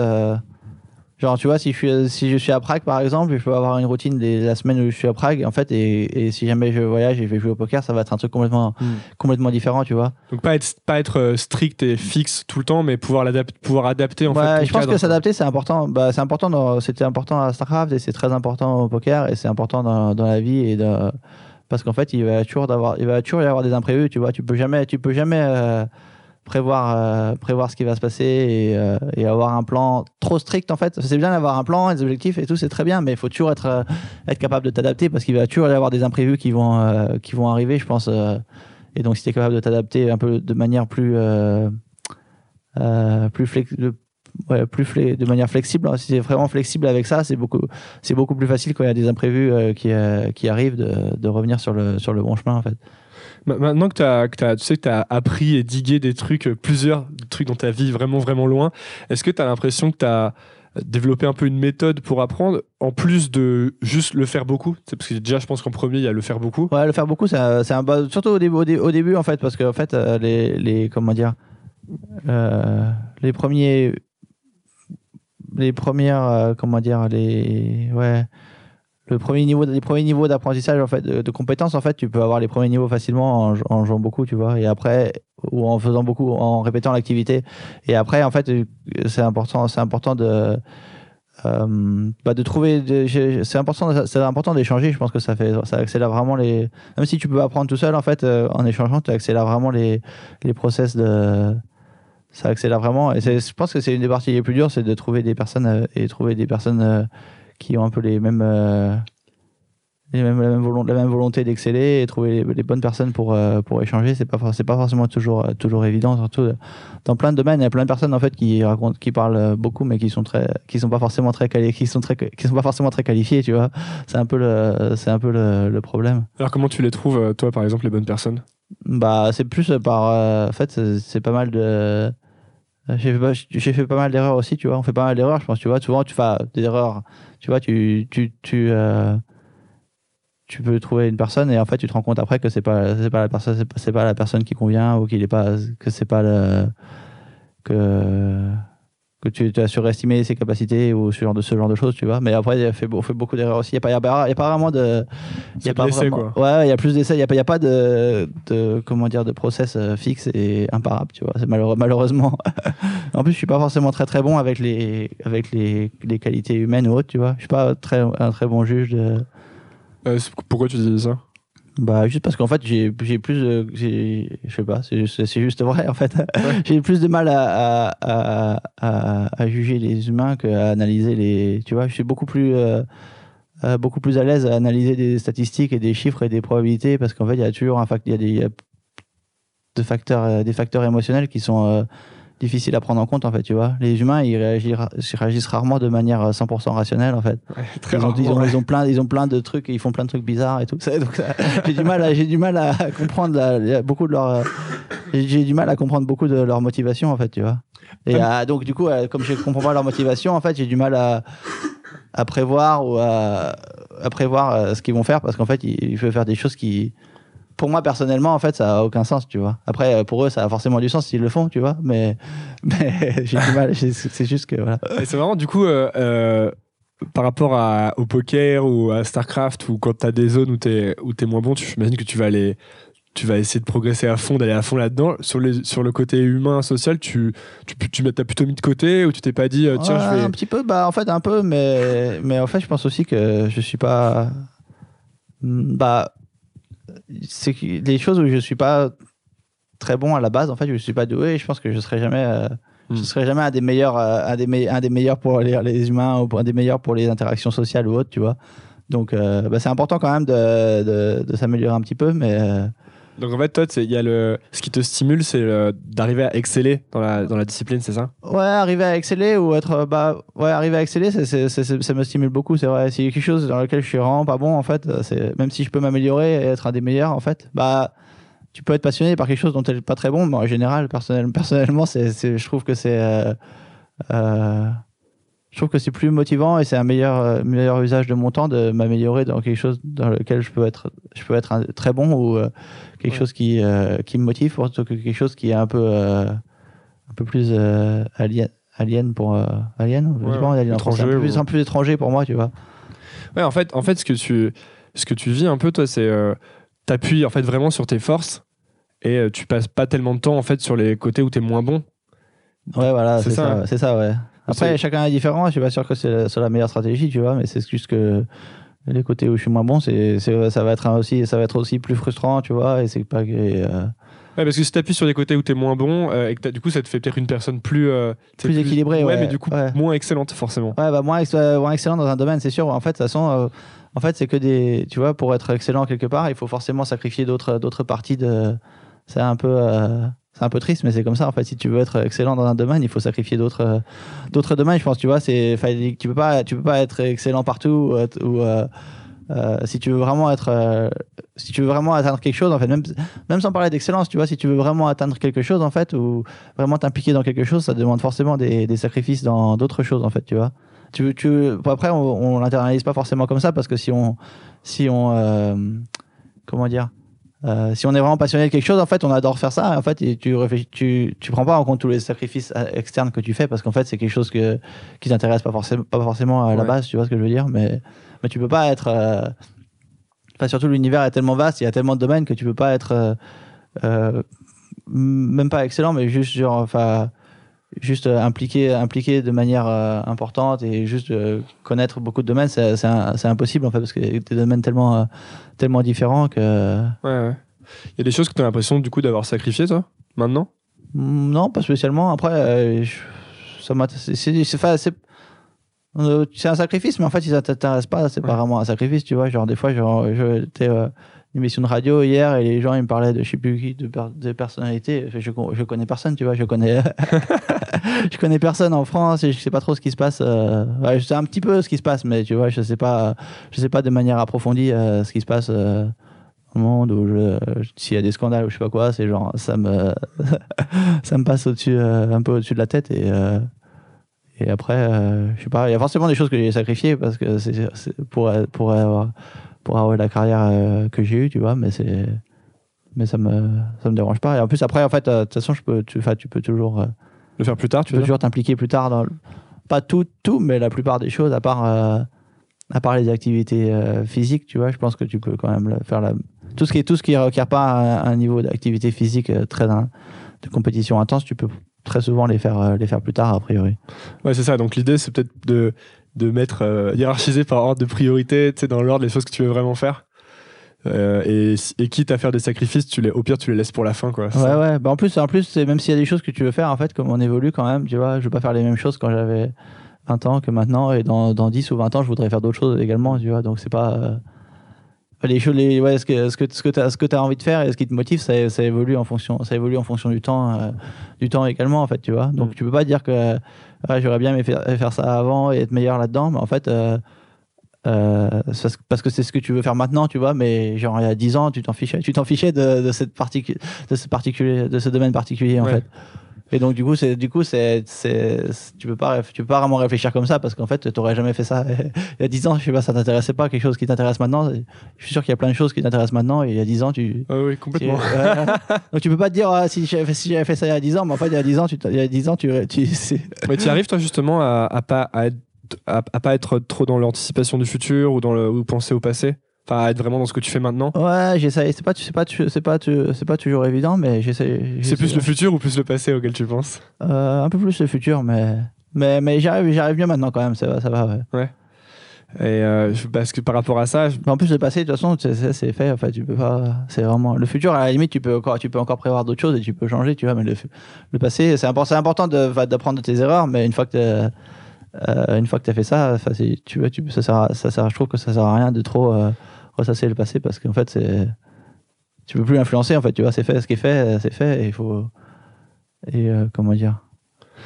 genre, tu vois, si je suis, si je suis à Prague, par exemple, je peux avoir une routine des, la semaine où je suis à Prague, en fait, et, et si jamais je voyage et je vais jouer au poker, ça va être un truc complètement, complètement différent, tu vois. Donc pas être, pas être euh, strict et fixe tout le temps, mais pouvoir, l'adap- pouvoir adapter en ouais, fait. je pense cadre. que s'adapter, c'est important. Bah, c'est important. dans- C'était important à Starcraft et c'est très important au poker et c'est important dans, dans la vie et de- parce qu'en fait, il va toujours d'avoir, il va toujours y avoir des imprévus. Tu vois, tu peux jamais, tu peux jamais. euh, prévoir, prévoir ce qui va se passer et, et, avoir un plan trop strict en fait. C'est bien d'avoir un plan, des objectifs et tout, c'est très bien, mais il faut toujours être, être capable de t'adapter parce qu'il va toujours y avoir des imprévus qui vont, qui vont arriver, je pense. et donc, si tu es capable de t'adapter un peu de manière plus, plus flexible ouais, plus de manière flexible. Si c'est vraiment flexible avec ça, c'est beaucoup, beaucoup plus facile quand il y a des imprévus euh, qui, euh, qui arrivent de, de, revenir sur le, sur le bon chemin en fait. Maintenant que, as, que tu as appris et digué des trucs, euh, plusieurs trucs dans ta vie vraiment, vraiment loin, est-ce que tu as l'impression que tu as développé un peu une méthode pour apprendre, en plus de juste le faire beaucoup? Parce que déjà, je pense qu'en premier, il y a le faire beaucoup. Ouais, le faire beaucoup, c'est un, un, surtout au début, en fait, parce que en fait, les, les, comment dire, les premiers les premières, euh, comment dire, les, ouais, le premier niveau, les premiers niveaux d'apprentissage en fait, de, compétences, en fait, tu peux avoir les premiers niveaux facilement en, jouant beaucoup, tu vois, et après, ou en faisant beaucoup, en répétant l'activité. Et après, en fait, c'est important, c'est important de, euh, bah de trouver, c'est important, c'est important d'échanger. Je pense que ça fait, ça accélère vraiment les, même si tu peux apprendre tout seul, en fait, euh, en échangeant, tu accélères vraiment les, les process de, ça accélère vraiment. Et je pense que c'est une des parties les plus dures, c'est de trouver des personnes euh, et trouver des personnes qui ont un peu les mêmes, euh, les mêmes la, même volonté, d'exceller et trouver les, bonnes personnes pour, pour échanger. C'est pas, c'est pas forcément toujours, toujours évident, surtout dans plein de domaines. Il y a plein de personnes en fait qui racontent, qui parlent beaucoup, mais qui sont très, qui sont pas forcément très qui sont très, qui sont pas forcément très qualifiés, tu vois. C'est un peu le, c'est un peu le, le problème. Alors comment tu les trouves, toi, par exemple, les bonnes personnes? Bah, c'est plus par. en fait, c'est pas mal de. J'ai fait, fait, pas mal d'erreurs aussi, tu vois. On fait pas mal d'erreurs, je pense, tu vois. Souvent, tu fais des erreurs. Tu vois, tu, tu, tu, euh, tu peux trouver une personne et en fait, tu te rends compte après que c'est pas, pas la personne, c'est pas, la personne qui convient ou qu'il est pas, que c'est pas le, que, que tu, as surestimé ses capacités ou ce genre de, ce genre de choses, tu vois. Mais après, il fait, on fait beaucoup d'erreurs aussi. Il n'y a, a, y a pas vraiment de. Y a pas vraiment, Ouais, il y a plus d'essais. Il n'y a, pas, y a pas de, de, comment dire, de process euh, fixe et imparable, tu vois. C'est malheureux, malheureusement. en plus, je suis pas forcément très très bon avec les, avec les, les qualités humaines ou autres, tu vois. Je suis pas très, un très bon juge de. Euh, pourquoi tu dis ça? Bah juste parce qu'en fait j'ai j'ai plus de, je sais pas c'est c'est juste vrai en fait. J'ai plus de mal à à, à, à, juger les humains qu'à analyser les tu vois je suis beaucoup plus euh, euh, beaucoup plus à l'aise à analyser des statistiques et des chiffres et des probabilités parce qu'en fait il y a toujours un il y a des de facteurs euh, des facteurs émotionnels qui sont difficile à prendre en compte en fait tu vois. Les humains ils réagissent, rarement de manière 100% euh, rationnelle en fait. Ils, ont, ils, ont, ils, ont, plein ils ont plein de trucs ils font plein de trucs bizarres et tout. Donc j'ai du mal à, j'ai du mal à comprendre beaucoup de leur euh, j'ai du mal à comprendre beaucoup de leur motivation en fait tu vois. Et euh, donc du coup comme je comprends pas leur motivation en fait j'ai du mal à à prévoir ou à, à prévoir ce qu'ils vont faire parce qu'en fait ils, ils peuvent faire des choses qui pour moi personnellement en fait ça a aucun sens tu vois après euh, pour eux ça a forcément du sens s'ils le font tu vois mais mais j'ai du mal c'est juste que voilà c'est vraiment du coup euh, euh, par rapport à, au poker ou à Starcraft ou quand tu as des zones où tu es, où es moins bon, tu imagines que tu vas aller tu vas essayer de progresser à fond, d'aller à fond là-dedans. Sur, les, sur le côté humain, social, tu, tu, tu as plutôt mis de côté ou tu t'es pas dit, tiens, je vais. Un petit peu, bah en fait, un peu, mais, mais en fait, je pense aussi que je suis pas. Bah, c'est les choses où je suis pas très bon à la base, en fait, je suis pas doué je pense que je serai jamais, euh, je hmm. serai jamais un des meilleurs, euh, un, des un des meilleurs pour les, les, humains ou un des meilleurs pour les interactions sociales ou autres, tu vois. Donc, euh, bah, c'est important quand même de, de, de s'améliorer un petit peu, mais donc en fait, toi, y a le, ce qui te stimule, c'est d'arriver à exceller dans la, dans la discipline, c'est ça? Ouais, arriver à exceller ou être. Bah, ouais, arriver à exceller, ça me stimule beaucoup, c'est vrai. S'il y a quelque chose dans lequel je suis vraiment pas bon, en fait, même si je peux m'améliorer et être un des meilleurs, en fait, bah, tu peux être passionné par quelque chose dont tu n'es pas très bon, mais en général, personnel, personnellement, je trouve que c'est. Euh, euh, je trouve que c'est plus motivant et c'est un meilleur, euh, meilleur usage de mon temps de m'améliorer dans quelque chose dans lequel je peux être, je peux être très bon ou euh, quelque chose qui, euh, qui me motive plutôt que quelque chose qui est un peu, un peu plus alien, alien pour alien, alien étranger, un, plus, un plus étranger pour moi, tu vois. Ouais, en fait, en fait, ce que tu, ce que tu vis un peu, toi, c'est t'appuies en fait vraiment sur tes forces et tu passes pas tellement de temps en fait sur les côtés où tu es moins bon. Ouais, voilà, c'est ça, c'est ça, ouais. Après, chacun est différent. Je suis pas sûr que c'est la, la, meilleure stratégie, tu vois, mais c'est juste que les côtés où je suis moins bon, c'est, ça va être aussi, ça va être aussi plus frustrant, tu vois, et c'est pas, euh, Ouais, parce que si t'appuies sur des côtés où t'es moins bon, euh, et que du coup, ça te fait peut-être une personne plus. euh, Plus équilibrée, Ouais, ouais, mais du coup, ouais. moins excellente, forcément. Ouais, bah, moins, ex- euh, moins excellent dans un domaine, c'est sûr. En fait, de toute façon, en fait, c'est que des. Tu vois, pour être excellent quelque part, il faut forcément sacrifier d'autres, d'autres parties de. C'est un peu. Euh, c'est un peu triste, mais c'est comme ça. En fait, si tu veux être excellent dans un domaine, il faut sacrifier d'autres, euh, d'autres domaines. Je pense, tu vois, c'est. Tu peux pas, tu peux pas être excellent partout ou. être- ou, euh, euh, si tu veux vraiment être, euh, si tu veux vraiment atteindre quelque chose, en fait, même, sans parler d'excellence, tu vois, si tu veux vraiment atteindre quelque chose, en fait, ou vraiment t'impliquer dans quelque chose, ça demande forcément des, sacrifices dans d'autres choses, en fait, tu vois. Après, on, on l'internalise pas forcément comme ça parce que si on, si on, euh, comment dire, euh, si on est vraiment passionné de quelque chose, en fait, on adore faire ça. En fait, et tu réfléchis, tu, tu prends pas en compte tous les sacrifices euh, externes que tu fais parce qu'en fait, c'est quelque chose que, qui t'intéresse pas forcément, pas forcément à la Ouais. base. Tu vois ce que je veux dire? Mais, mais tu peux pas être. euh, Enfin, surtout l'univers est tellement vaste, il y a tellement de domaines que tu peux pas être euh, même pas excellent, mais juste genre, enfin, juste euh, impliqué, impliqué de manière euh, importante et juste euh, connaître beaucoup de domaines, c'est impossible en fait parce que des domaines tellement, euh, tellement différents que Ouais, ouais. Il y a des choses que t'as l'impression, du coup, d'avoir sacrifié, toi, maintenant? Mm, non, pas spécialement. Après, je- ça c'est, c'est, un sacrifice, mais en fait, si ça t'intéresse pas, c'est pas vraiment un sacrifice, tu vois. Genre, des fois, genre, une émission de radio hier et les gens, ils me parlaient de je sais plus qui, de, per- de personnalités. Je, je connais personne, tu vois. Je connais, je connais personne en France et je sais pas trop ce qui se passe. euh, ouais, je sais un petit peu ce qui se passe, mais tu vois, je sais pas, je sais pas de manière approfondie euh, ce qui se passe. euh, au monde où s'il y a des scandales ou je sais pas quoi, c'est genre ça me ça me passe au-dessus euh, un peu au-dessus de la tête et et après je sais pas il y a forcément des choses que j'ai sacrifiées parce que c'est c'est pour pour avoir pour avoir la carrière euh, que j'ai eue tu vois mais c'est mais ça me ça me dérange pas et en plus après en fait euh, de toute façon je peux tu tu peux toujours euh, Le faire plus tard, tu tu peux toujours t'impliquer plus tard dans le- pas tout tout mais la plupart des choses à part euh, à part les activités euh, physiques tu vois je pense que tu peux quand même faire la tout ce qui est tout ce qui requiert pas un, un niveau d'activité physique très in- de compétition intense tu peux très souvent les faire les faire plus tard a priori Ouais, c'est ça. Donc l'idée, c'est peut-être de, de mettre euh, hiérarchiser par ordre de priorité, tu sais, dans l'ordre, les choses que tu veux vraiment faire. Euh, et, et quitte à faire des sacrifices, tu les, au pire, tu les laisses pour la fin, quoi. Ouais ça ouais bah, en plus en plus même s'il y a des choses que tu veux faire en fait comme on évolue quand même tu vois je veux pas faire les mêmes choses quand j'avais 20 ans que maintenant et dans, dans 10 ou 20 ans je voudrais faire d'autres choses également tu vois donc c'est pas euh, les choses les ouais ce que ce que ce que tu as as envie de faire et ce qui te motive ça, ça évolue en fonction ça évolue en fonction du temps euh, du temps également en fait tu vois donc Mm. tu peux pas dire que ouais, j'aurais bien aimé faire, faire ça avant et être meilleur là-dedans mais en fait euh, euh, parce que- parce que c'est ce que tu veux faire maintenant tu vois mais genre il y a 10 ans tu t'en fichais tu t'en fichais de, de cette partie de ce particulier de ce domaine particulier en Ouais. fait et donc du coup c'est du coup c'est c'est tu peux pas tu peux pas vraiment réfléchir comme ça parce qu'en fait tu aurais jamais fait ça il y a 10 ans je sais pas ça t'intéressait pas quelque chose qui t'intéresse maintenant je suis sûr qu'il y a plein de choses qui t'intéressent maintenant et il y a 10 ans tu Ah oui, tu- complètement. ouais. donc tu peux pas te dire ah, si j'avais fait, si j'avais fait ça il y a 10 ans mais en fait il y a 10 ans tu il y a 10 ans tu, tu Mais tu arrives, toi, justement, à, à pas, à, être, à, à pas être trop dans l'anticipation du futur ou dans le, ou penser au passé? Enfin, être vraiment dans ce que tu fais maintenant ouais j'essaye c'est pas c'est pas c'est pas c'est pas toujours évident mais j'essaie C'est plus le futur ou plus le passé auquel tu penses? Euh, un peu plus le futur mais mais mais j'arrive j'arrive bien maintenant quand même ça va ça va ouais. Et euh, parce que par rapport à ça, je- En plus, le passé, de toute façon, c'est- fait. En fait, tu peux pas. C'est vraiment le futur. À la limite, tu peux encore, tu peux encore prévoir d'autres choses et tu peux changer, tu vois. Mais le, le passé, c'est important. C'est important de- d'apprendre de tes erreurs, mais une fois que t'as- euh, une fois que tu as fait ça, enfin, tu vois, tu ça sert, à- ça sert. Je trouve que ça sert à rien de trop euh, ressasser le passé parce qu'en fait, c'est tu peux plus influencer. En fait, tu vois, c'est fait. Ce qui est fait, c'est fait. Et il faut et euh, comment dire.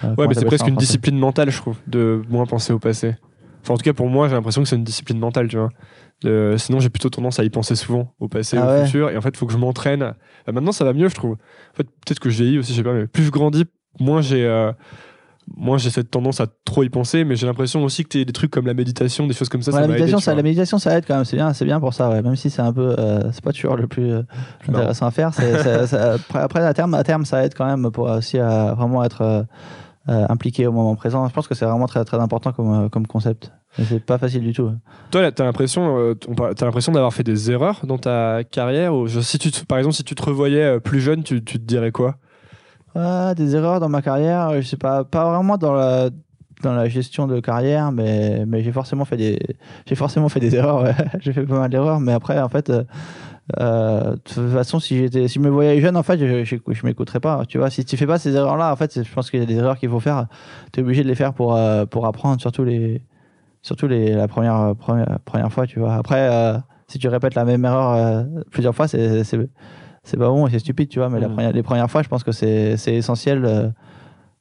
Euh, ouais, mais c'est presque une discipline mentale, je trouve, de moins penser au passé. Enfin, en tout cas, pour moi, j'ai l'impression que c'est une discipline mentale, tu vois. De- sinon, j'ai plutôt tendance à y penser souvent, au passé, Ah au ouais. futur. Et en fait, il faut que je m'entraîne. Bah, maintenant, ça va mieux, je trouve. En fait, peut-être que je vieillis aussi, je sais pas, mais plus je grandis, moins j'ai. euh, moins j'ai cette tendance à trop y penser, mais j'ai l'impression aussi que tu des trucs comme la méditation, des choses comme ça, Ouais, ça la, aidé, méditation, ça, la méditation, ça aide quand même. C'est bien, c'est bien pour ça. Ouais. Même si c'est un peu, euh, c'est pas toujours le plus euh, intéressant à faire. ça- après, à terme, à terme, ça aide quand même pour aussi à vraiment être euh, impliqué au moment présent. Je pense que c'est vraiment très, très important comme, comme concept. C'est pas facile du tout. Toi, t'as l'impression, t'as l'impression d'avoir fait des erreurs dans ta carrière ou si tu te- par exemple, si tu te revoyais plus jeune, tu, tu te dirais quoi? Ouais, des erreurs dans ma carrière, je sais pas, pas vraiment dans la dans la gestion de carrière, mais, mais j'ai forcément fait des j'ai forcément fait des erreurs. j'ai fait pas mal d'erreurs, mais après en fait, euh, euh, de toute façon, si j'étais, si je me voyais jeune, en fait, je, je, je m'écouterais pas. Tu vois, si tu fais pas ces erreurs-là, en fait, je pense qu'il y a des erreurs qu'il faut faire. Tu es obligé de les faire pour, euh, pour apprendre, surtout les, surtout les, la première, première, première fois, tu vois. Après, si tu répètes la même erreur plusieurs fois, c'est, c'est, pas bon et c'est stupide, tu vois. Mais la Mhm. première, les premières fois, je pense que c'est, essentiel. euh,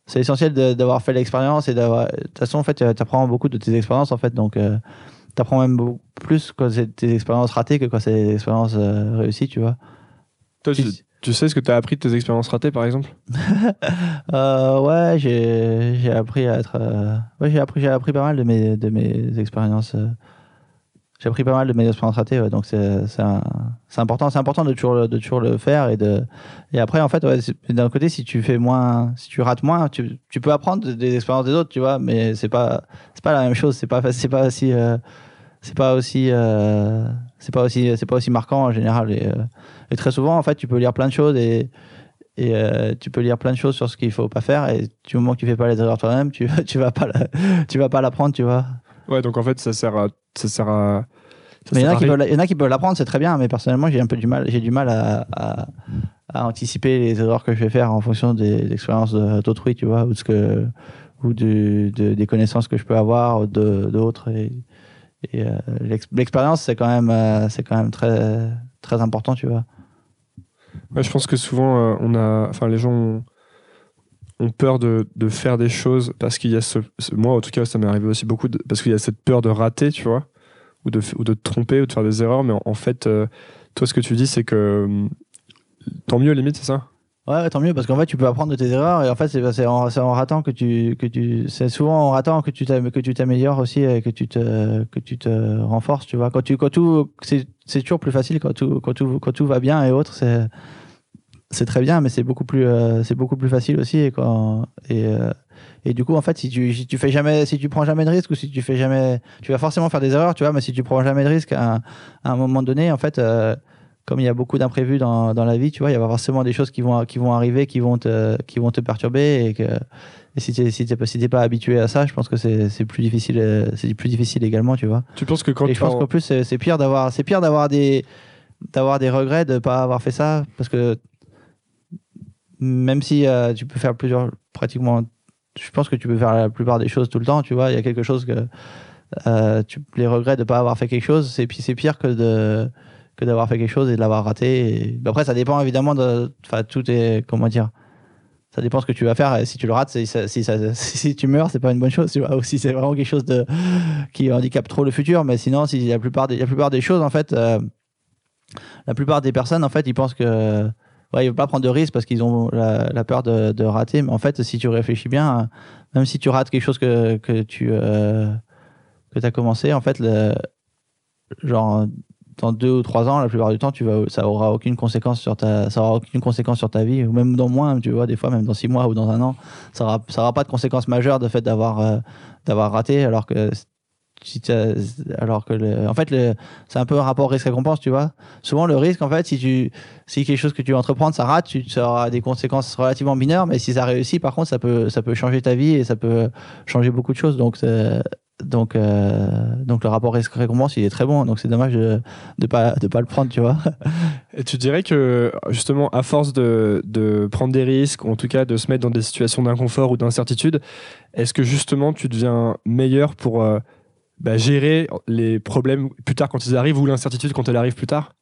c'est essentiel de- d'avoir fait l'expérience et d'avoir. De toute façon, en fait, tu apprends beaucoup de tes expériences, en fait. Donc, tu apprends même beaucoup plus quand c'est des expériences ratées que quand c'est des expériences euh, réussies, tu vois. Toi, tu, sais ce que tu as appris de tes expériences ratées, par exemple? Euh, ouais, j'ai appris à être. euh, Ouais, j'ai appris, appris pas mal de mes, de mes expériences. J'ai appris pas mal de expériences ratées, ouais, donc c'est important, c'est important de toujours, de toujours le faire et de. Et après, en fait, d'un côté, si tu fais moins, si tu rates moins, tu, tu peux apprendre des expériences des autres, tu vois, mais c'est pas, c'est pas la même chose, c'est pas, c'est pas aussi, euh, c'est pas aussi, euh, c'est pas aussi, c'est pas aussi marquant en général. Et, euh, et très souvent, en fait, tu peux lire plein de choses et et tu peux lire plein de choses sur ce qu'il faut pas faire et du moment que tu fais pas les erreurs toi-même tu tu vas pas tu vas pas l'apprendre tu vois Ouais, donc en fait, ça sert à. Ça sert à ça mais il y, en a à qui peuvent, il y en a qui peuvent l'apprendre c'est très bien mais personnellement j'ai un peu du mal j'ai du mal à, à, à anticiper les erreurs que je vais faire en fonction des expériences d'autrui tu vois ou de ce que ou du- de- des connaissances que je peux avoir de- d'autres. Et, et euh, l'ex- l'expérience c'est quand même euh, c'est quand même très très important tu vois. Ouais, je pense que souvent, euh, on a, enfin, les gens ont, ont peur de, de faire des choses parce qu'il y a ce, moi, en tout cas, ça m'est arrivé aussi beaucoup, parce qu'il y a cette peur de rater, tu vois, ou de, ou de te tromper ou de faire des erreurs. Mais en, fait, euh, toi, ce que tu dis, c'est que hum, tant mieux, limite, c'est ça? Ouais, tant mieux parce qu'en fait tu peux apprendre de tes erreurs et en fait c'est c'est en, en ratant que tu que tu c'est souvent en ratant que tu t'améliores aussi et que tu te que tu te renforces tu vois quand tu quand tout c'est toujours plus facile quand tout quand tout quand tout va bien et autres c'est c'est très bien mais c'est beaucoup plus euh, c'est beaucoup plus facile aussi et quand et euh, et du coup en fait si tu si tu fais jamais si tu prends jamais de risque ou si tu fais jamais tu vas forcément faire des erreurs tu vois mais si tu prends jamais de risque à, un- à un moment donné en fait euh, comme il y a beaucoup d'imprévus dans, dans la vie, tu vois, il y a forcément des choses qui vont, qui vont arriver, qui vont te, qui vont te perturber. Et, que, et si tu n'es si t'es pas, si t'es pas habitué à ça, je pense que c'est plus, difficile, c'est plus difficile également, tu vois. Tu penses que quand et je pense en- qu'en plus, c'est pire d'avoir c'est pire d'avoir des, d'avoir des regrets de ne pas avoir fait ça. Parce que même si euh, tu peux faire plusieurs, pratiquement, je pense que tu peux faire la plupart des choses tout le temps, tu vois, il y a quelque chose que. euh, tu, les regrets de ne pas avoir fait quelque chose, c'est puis c'est pire que de que d'avoir fait quelque chose et de l'avoir raté. Et... Après, ça dépend évidemment de. Enfin, tout est. Comment dire Ça dépend ce que tu vas faire. Et si tu le rates, si, si tu meurs, c'est pas une bonne chose, tu vois. Ou si c'est vraiment quelque chose de, qui handicape trop le futur. Mais sinon, si la plupart des, la plupart des choses, en fait, euh, la plupart des personnes, en fait, ils pensent que. Ouais, ils veulent pas prendre de risques parce qu'ils ont la, la peur de, de rater. Mais en fait, si tu réfléchis bien, même si tu rates quelque chose que, que tu euh, que as commencé, en fait, le, genre dans deux ou trois ans, la plupart du temps, tu vas, ça aura aucune conséquence sur ta, ça aura aucune conséquence sur ta vie, ou même dans moins, tu vois, des fois, même dans six mois ou dans un an, ça aura, ça aura pas de conséquences majeures de fait d'avoir, euh, d'avoir raté, alors que alors que le, en fait, le, c'est un peu un rapport risque-récompense, tu vois. Souvent, le risque, en fait, si tu, si quelque chose que tu veux entreprendre, ça rate, tu, ça aura des conséquences relativement mineures, mais si ça réussit, par contre, ça peut, ça peut changer ta vie et ça peut changer beaucoup de choses. Donc, donc, euh, donc le rapport risque-récompense, il est très bon. Donc, c'est dommage de, de pas, de pas le prendre, tu vois. Et tu dirais que, justement, à force de, de prendre des risques, ou en tout cas de se mettre dans des situations d'inconfort ou d'incertitude, est-ce que justement tu deviens meilleur pour euh, bah, gérer les problèmes plus tard quand ils arrivent ou l'incertitude quand elle arrive plus tard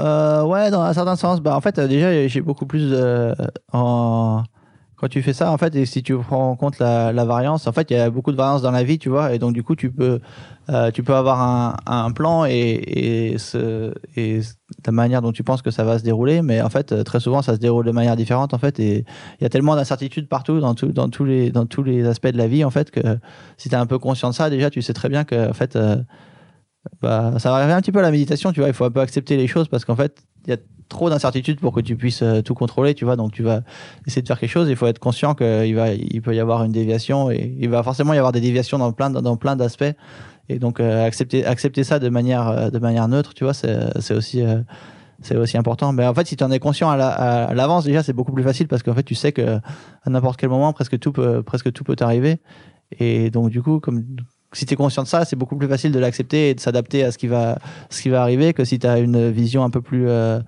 Euh, ouais, dans un certain sens. Bah, en fait, euh, déjà, j'ai beaucoup plus de- en quand tu fais ça, en fait, et si tu prends en compte la, variance, en fait, il y a beaucoup de variance dans la vie, tu vois, et donc du coup, tu peux, euh, tu peux avoir un, plan et, et, ce, et la manière dont tu penses que ça va se dérouler, mais en fait, euh, très souvent, ça se déroule de manière différente, en fait, et il y a tellement d'incertitudes partout, dans, tous les, dans tous les aspects de la vie, en fait, que si tu es un peu conscient de ça, déjà, tu sais très bien que, en fait, euh, bah, ça revient un petit peu à la méditation, tu vois, il faut un peu accepter les choses parce qu'en fait, y a trop d'incertitudes pour que tu puisses euh, tout contrôler, tu vois, donc tu vas essayer de faire quelque chose, il faut être conscient qu'il va, il peut y avoir une déviation et il va forcément y avoir des déviations dans plein, dans plein d'aspects et donc euh, accepter, accepter ça de manière, euh, de manière neutre, tu vois, c'est aussi, c'est aussi important. Mais en fait, si tu en es conscient à la- à à l'avance, déjà, c'est beaucoup plus facile parce qu'en fait, tu sais que à n'importe quel moment, presque tout presque tout peut t'arriver. Et donc, du coup, comme si tu es conscient de ça, c'est beaucoup plus facile de l'accepter et de s'adapter à ce qui va, ce qui va arriver que si tu as une vision un peu plus euh,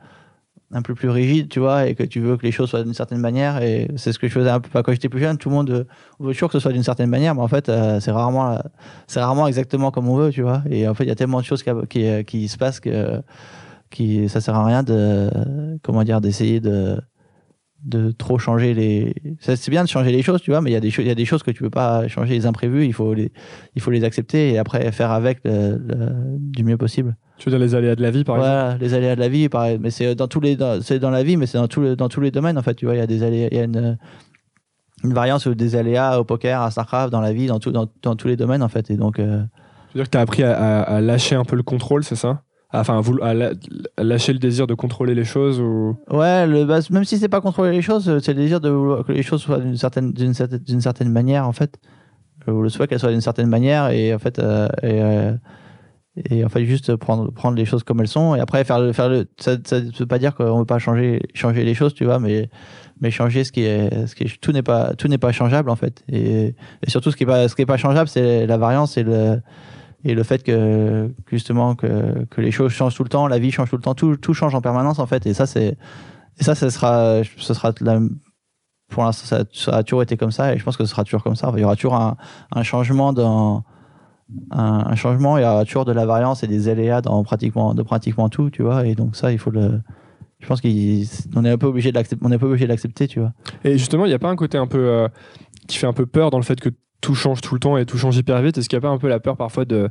un peu plus rigide, tu vois, et que tu veux que les choses soient d'une certaine manière. Et c'est ce que je faisais un peu quand j'étais plus jeune. Tout le monde veut, toujours que ce soit d'une certaine manière, mais en fait, euh, c'est rarement, c'est rarement exactement comme on veut, tu vois. Et en fait, il y a tellement de choses qui, qui, qui se passent que qui, ça sert à rien de, comment dire, d'essayer de de trop changer les c'est bien de changer les choses tu vois mais il y a des choses il y a des choses que tu peux pas changer les imprévus il faut les il faut les accepter et après faire avec du mieux possible. Tu veux dire les aléas de la vie par exemple? les aléas de la vie pareil mais c'est dans tous les c'est dans la vie mais c'est dans tous dans tous les domaines en fait tu vois il y a des aléas il y a une une variance des aléas au poker à Starcraft dans la vie dans tout dans, dans tous les domaines en fait et donc euh... tu veux dire que tu as appris à, à lâcher un peu le contrôle c'est ça? Enfin à, lâcher le désir de contrôler les choses ou? Ouais bah, même si c'est pas contrôler les choses c'est le désir de que les choses soient d'une certaine manière en fait. Ou le souhait qu'elles soient d'une certaine manière et en fait euh, euh, et en fait juste prendre prendre les choses comme elles sont et après faire le faire le ça, ça veut pas dire qu'on veut pas changer changer les choses tu vois mais mais changer ce qui est ce qui tout n'est pas tout n'est pas changeable en fait. Et, et surtout ce qui est pas ce qui est pas changeable c'est la variance et le et le fait que justement que, que les choses changent tout le temps, la vie change tout le temps, tout, tout change en permanence en fait. Et ça, c'est et ça, sera, ce sera pour l'instant, ça, a toujours été comme ça et je pense que ce sera toujours comme ça. Il y aura toujours un, un changement dans un, un, changement, il y aura toujours de la variance et des aléas dans pratiquement, de pratiquement tout, tu vois. Et donc ça, il faut le, je pense qu'on est un peu obligé de l'accepter, est pas obligé de tu vois. Et justement, il n'y a pas un côté un peu euh, qui fait un peu peur dans le fait que tout change tout le temps et tout change hyper vite. Est-ce qu'il n'y a pas un peu la peur parfois de,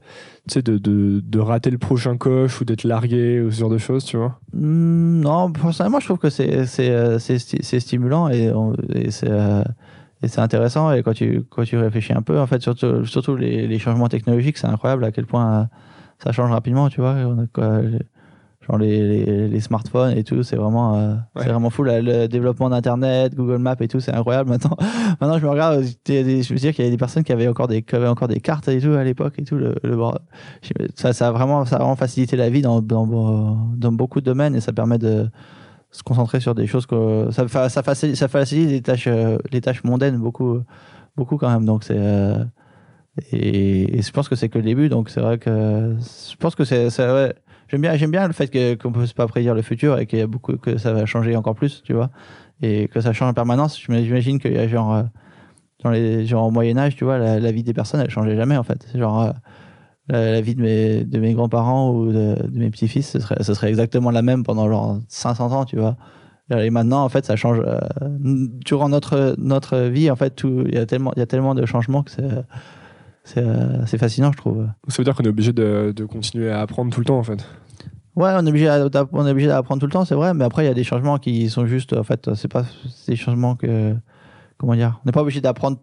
de, de, de rater le prochain coche ou d'être largué ou ce genre de choses, tu vois? Mmh, Non, personnellement, je trouve que c'est, c'est, euh, c'est, stimulant et, et c'est, euh, et c'est intéressant. Et quand tu, quand tu réfléchis un peu, en fait, surtout, surtout les, les changements technologiques, c'est incroyable à quel point euh, ça change rapidement, tu vois. Genre les, les, smartphones et tout, c'est vraiment, euh, c'est vraiment fou. le développement d'Internet, Google Maps et tout, c'est incroyable maintenant. maintenant, je me regarde, je veux dire qu'il y avait des personnes qui avaient encore des, qui avaient encore des cartes et tout à l'époque et tout. Le, ça, ça, a vraiment, ça a vraiment facilité la vie dans, dans, dans beaucoup de domaines et ça permet de se concentrer sur des choses que ça, ça, facilite, ça facilite les tâches, euh, les tâches mondaines beaucoup, beaucoup quand même. Donc c'est euh, et, je pense que c'est que le début. Donc c'est vrai que je pense que c'est ouais, j'aime bien, j'aime bien le fait qu'on ne peut pas prédire le futur et qu'il y a beaucoup que ça va changer encore plus, tu vois, et que ça change en permanence. J'imagine qu'il y a genre euh, dans les genre au Moyen Âge, tu vois, la, vie des personnes, elle changeait jamais en fait. Genre euh, la, vie de mes de mes grands-parents ou de, mes petits-fils, ce serait, ce serait exactement la même pendant genre 500 ans, tu vois. Et maintenant, en fait, ça change. Euh, durant notre, notre vie, en fait, il y, a tellement, y a tellement de changements que c'est fascinant, je trouve. Ça veut dire qu'on est obligé de, de, continuer à apprendre tout le temps, en fait. Ouais, on est obligé, on est obligé d'apprendre tout le temps, c'est vrai, mais après il y a des changements qui sont juste, en fait, c'est pas des changements que, comment dire, on n'est pas obligé d'apprendre,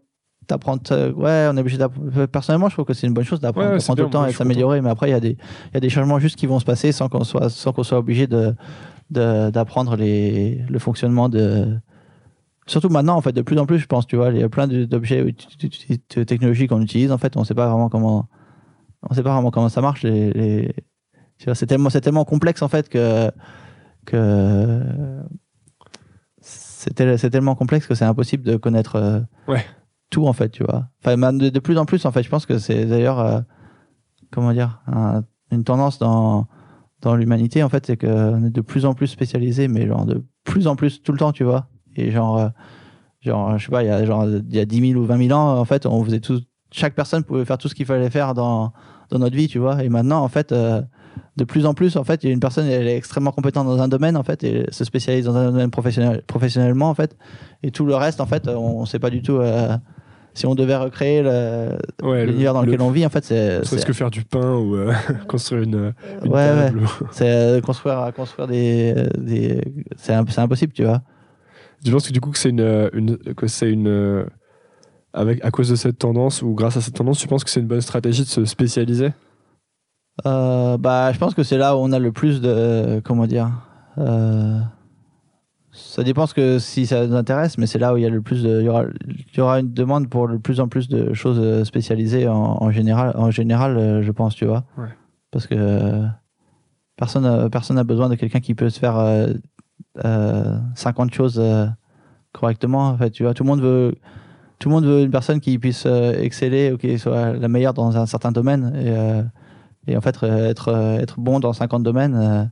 d'apprendre, ouais, on est obligé d'apprendre. Personnellement, je trouve que c'est une bonne chose d'apprendre tout le temps et s'améliorer, mais après il y a des, il y a des changements juste qui vont se passer sans qu'on soit, sans qu'on soit obligé de, d'apprendre le fonctionnement de, surtout maintenant en fait, de plus en plus, je pense, tu vois, il y a plein d'objets, de technologies qu'on utilise, en fait, on sait pas vraiment comment, on sait pas vraiment comment ça marche les c'est tellement, c'est tellement complexe en fait que que c'est tellement complexe que c'est impossible de connaître euh, ouais. tout en fait, tu vois. Enfin, de, de, plus en plus en fait, je pense que c'est d'ailleurs euh, comment dire une tendance dans dans l'humanité en fait, c'est qu'on est de plus en plus spécialisé, mais genre de plus en plus tout le temps, tu vois. Et genre euh, genre je sais pas, il y a genre il y a 10 000 ou 20 000 ans en fait, on faisait tout, chaque personne pouvait faire tout ce qu'il fallait faire dans dans notre vie, tu vois. Et maintenant en fait de plus en plus, en fait, il y a une personne, elle est extrêmement compétente dans un domaine, en fait, et se spécialise dans un domaine professionnel, professionnellement, en fait. Et tout le reste, en fait, on ne sait pas du tout. Euh, si on devait recréer l'univers dans lequel on vit, en fait, c'est. Est-ce que faire du pain ou euh, construire une, une ouais, table C'est euh, construire, construire des. des c'est impossible, tu vois. Je pense que du coup, que c'est une, une, que c'est une avec, à cause de cette tendance ou grâce à cette tendance, tu penses que c'est une bonne stratégie de se spécialiser? Euh, bah, je pense que c'est là où on a le plus de. Comment dire euh, Ça dépend ce que, si ça nous intéresse, mais c'est là où il y a le plus de. Il y aura, il y aura une demande pour de plus en plus de choses spécialisées en, en général, en général, euh, je pense, tu vois. Ouais. Parce que personne personne n'a besoin de quelqu'un qui peut se faire euh, 50 choses correctement. En fait, tu vois, tout le monde veut tout le monde veut une personne qui puisse euh, exceller ou qui soit la meilleure dans un certain domaine. Et, euh, et en fait, euh, être, euh, être bon dans 50 domaines, euh,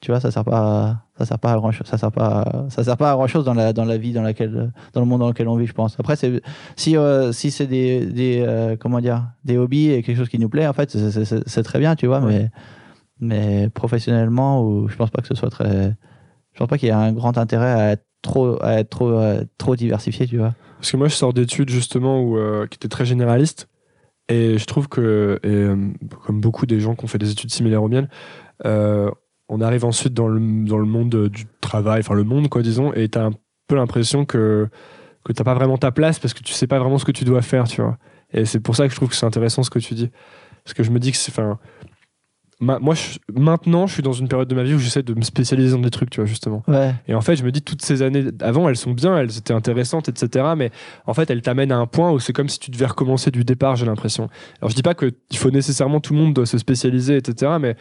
tu vois, ça sert pas, ça sert pas à grand chose. Ça sert pas, ça sert pas à grand chose dans la, dans la vie dans laquelle, dans le monde dans lequel on vit, je pense. Après, si, euh, si c'est des, des euh, comment dire, des hobbies et quelque chose qui nous plaît, en fait, c'est- très bien, tu vois, Ouais. mais, mais professionnellement, ou, je pense pas que ce soit très, je pense pas qu'il y ait un grand intérêt à être trop, à être trop, euh, trop diversifié, tu vois. Parce que moi, je sors d'études justement où, euh, qui étaient très généralistes. Et je trouve que, euh, comme beaucoup des gens qui ont fait des études similaires aux miennes, on arrive ensuite dans le, dans le monde du travail, enfin le monde, quoi, disons, et tu as un peu l'impression que, que tu pas vraiment ta place parce que tu sais pas vraiment ce que tu dois faire, tu vois. Et c'est pour ça que je trouve que c'est intéressant ce que tu dis. Parce que je me dis que c'est. Enfin, ma- moi, je- maintenant, je suis dans une période de ma vie où j'essaie de me spécialiser dans des trucs, tu vois, justement. Ouais. Et en fait, je me dis, toutes ces années avant, elles sont bien, elles étaient intéressantes, etc. Mais en fait, elles t'amènent à un point où c'est comme si tu devais recommencer du départ, j'ai l'impression. Alors, je dis pas qu'il faut nécessairement, tout le monde doit se spécialiser, etc. Mais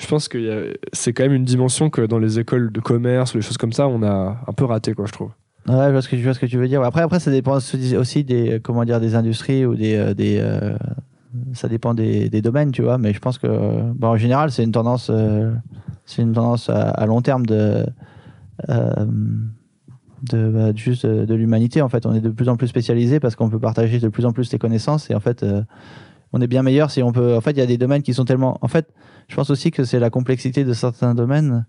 je pense que a- c'est quand même une dimension que dans les écoles de commerce ou les choses comme ça, on a un peu raté, quoi, je trouve. Ouais, je vois ce que, je vois ce que tu veux dire. Après, après, ça dépend aussi des, euh, comment dire, des industries ou des, euh, des euh, ça dépend des, domaines, tu vois. Mais je pense que, en général, c'est une tendance, euh, c'est une tendance à, long terme de, euh, de, bah, juste de, l'humanité. En fait, on est de plus en plus spécialisé parce qu'on peut partager de plus en plus les connaissances et en fait, euh, on est bien meilleur si on peut. En fait, il y a des domaines qui sont tellement. En fait, je pense aussi que c'est la complexité de certains domaines.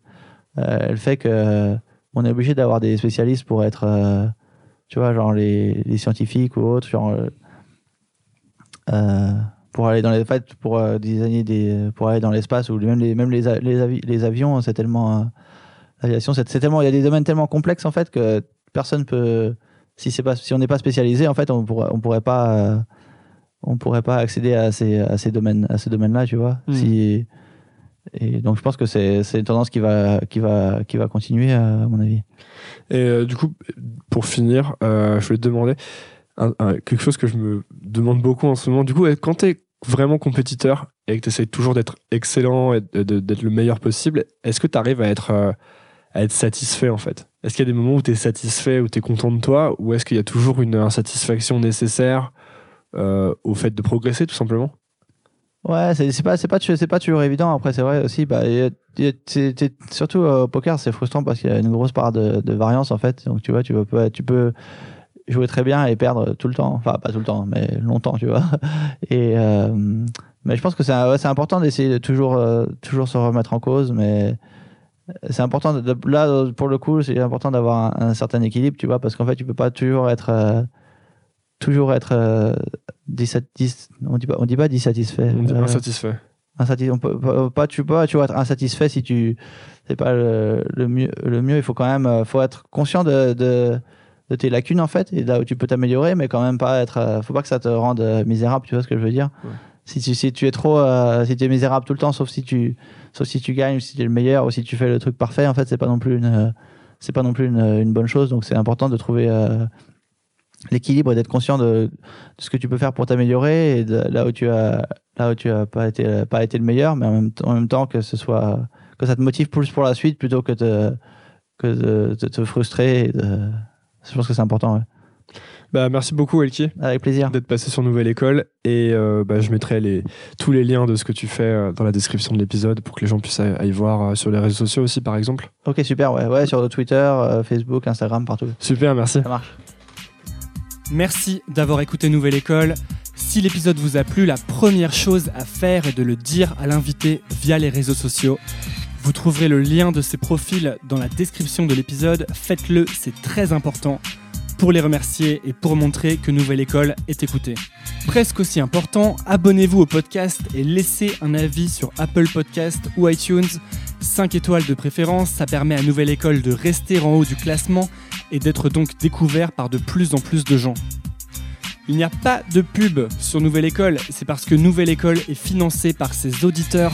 Elle fait que on est obligé d'avoir des spécialistes pour être, tu vois, genre les, les scientifiques ou autres, genre pour aller dans les fêtes, pour euh, designer des, pour aller dans l'espace ou même les, même les, a- les, avi- les avions, c'est tellement, euh, l'aviation, c'est tellement, il y a des domaines tellement complexes en fait que personne peut, si c'est pas, si on n'est pas spécialisé, en fait, on pourrait, on pourrait pas, euh, on pourrait pas accéder à ces, à ces domaines, à ces domaines-là, tu vois. Mhm. Si, et donc je pense que c'est c'est une tendance qui va, qui va, qui va continuer à mon avis. Et euh, du coup, pour finir, euh, je voulais te demander quelque chose que je me demande beaucoup en ce moment. Du coup, quand tu es vraiment compétiteur et que tu essaies toujours d'être excellent et d'être le meilleur possible, est-ce que tu arrives à être, euh, à être satisfait en fait? Est-ce qu'il y a des moments où tu es satisfait, où tu es content de toi, ou est-ce qu'il y a toujours une insatisfaction nécessaire euh, au fait de progresser tout simplement? Ouais, c'est pas pas pas toujours évident. Après, c'est vrai aussi. Bah, surtout euh, au poker, c'est frustrant parce qu'il y a une grosse part de, de variance en fait. Donc tu vois, tu peux tu peux jouer très bien et perdre tout le temps. Enfin, pas tout le temps, mais longtemps, tu vois. Et euh, mais je pense que c'est ouais, important d'essayer de toujours euh, toujours se remettre en cause, mais c'est important. De, de- là, pour le coup, c'est important d'avoir un, un certain équilibre, tu vois, parce qu'en fait, tu peux pas toujours être euh, toujours être euh, dissat- dis- on dit pas on dit pas dissatisfait. On dit insatisfait. insatis- on peut pas, tu peux pas tu vois être insatisfait si tu c'est pas le, le mieux le mieux il faut quand même faut être conscient de, de de tes lacunes en fait et là où tu peux t'améliorer mais quand même pas être euh, faut pas que ça te rende euh, misérable tu vois ce que je veux dire? Ouais. si tu si tu es trop euh, si tu es misérable tout le temps sauf si tu sauf si tu gagnes ou si tu es le meilleur ou si tu fais le truc parfait en fait c'est pas non plus une euh, c'est pas non plus une, une bonne chose donc c'est important de trouver l'équilibre et d'être conscient de, de ce que tu peux faire pour t'améliorer et de, là où tu as là où tu as pas été pas été le meilleur mais en même, temps- en même temps que ce soit que ça te motive plus pour la suite plutôt que de que de, de te frustrer et de- je pense que c'est important ouais. Bah, merci beaucoup, Elki. avec plaisir d'être passé sur Nouvelle École et euh, bah, je mettrai les, tous les liens de ce que tu fais euh, dans la description de l'épisode pour que les gens puissent aller voir euh, sur les réseaux sociaux aussi par exemple. ok super ouais ouais sur Twitter euh, Facebook Instagram partout Super, merci. ça marche Merci d'avoir écouté Nouvelle École. Si l'épisode vous a plu, la première chose à faire est de le dire à l'invité via les réseaux sociaux. Vous trouverez le lien de ses profils dans la description de l'épisode. Faites-le, c'est très important pour les remercier et pour montrer que Nouvelle École est écoutée. Presque aussi important, abonnez-vous au podcast et laissez un avis sur Apple Podcast ou iTunes. 5 étoiles de préférence, ça permet à Nouvelle École de rester en haut du classement et d'être donc découvert par de plus en plus de gens. Il n'y a pas de pub sur Nouvelle École, c'est parce que Nouvelle École est financée par ses auditeurs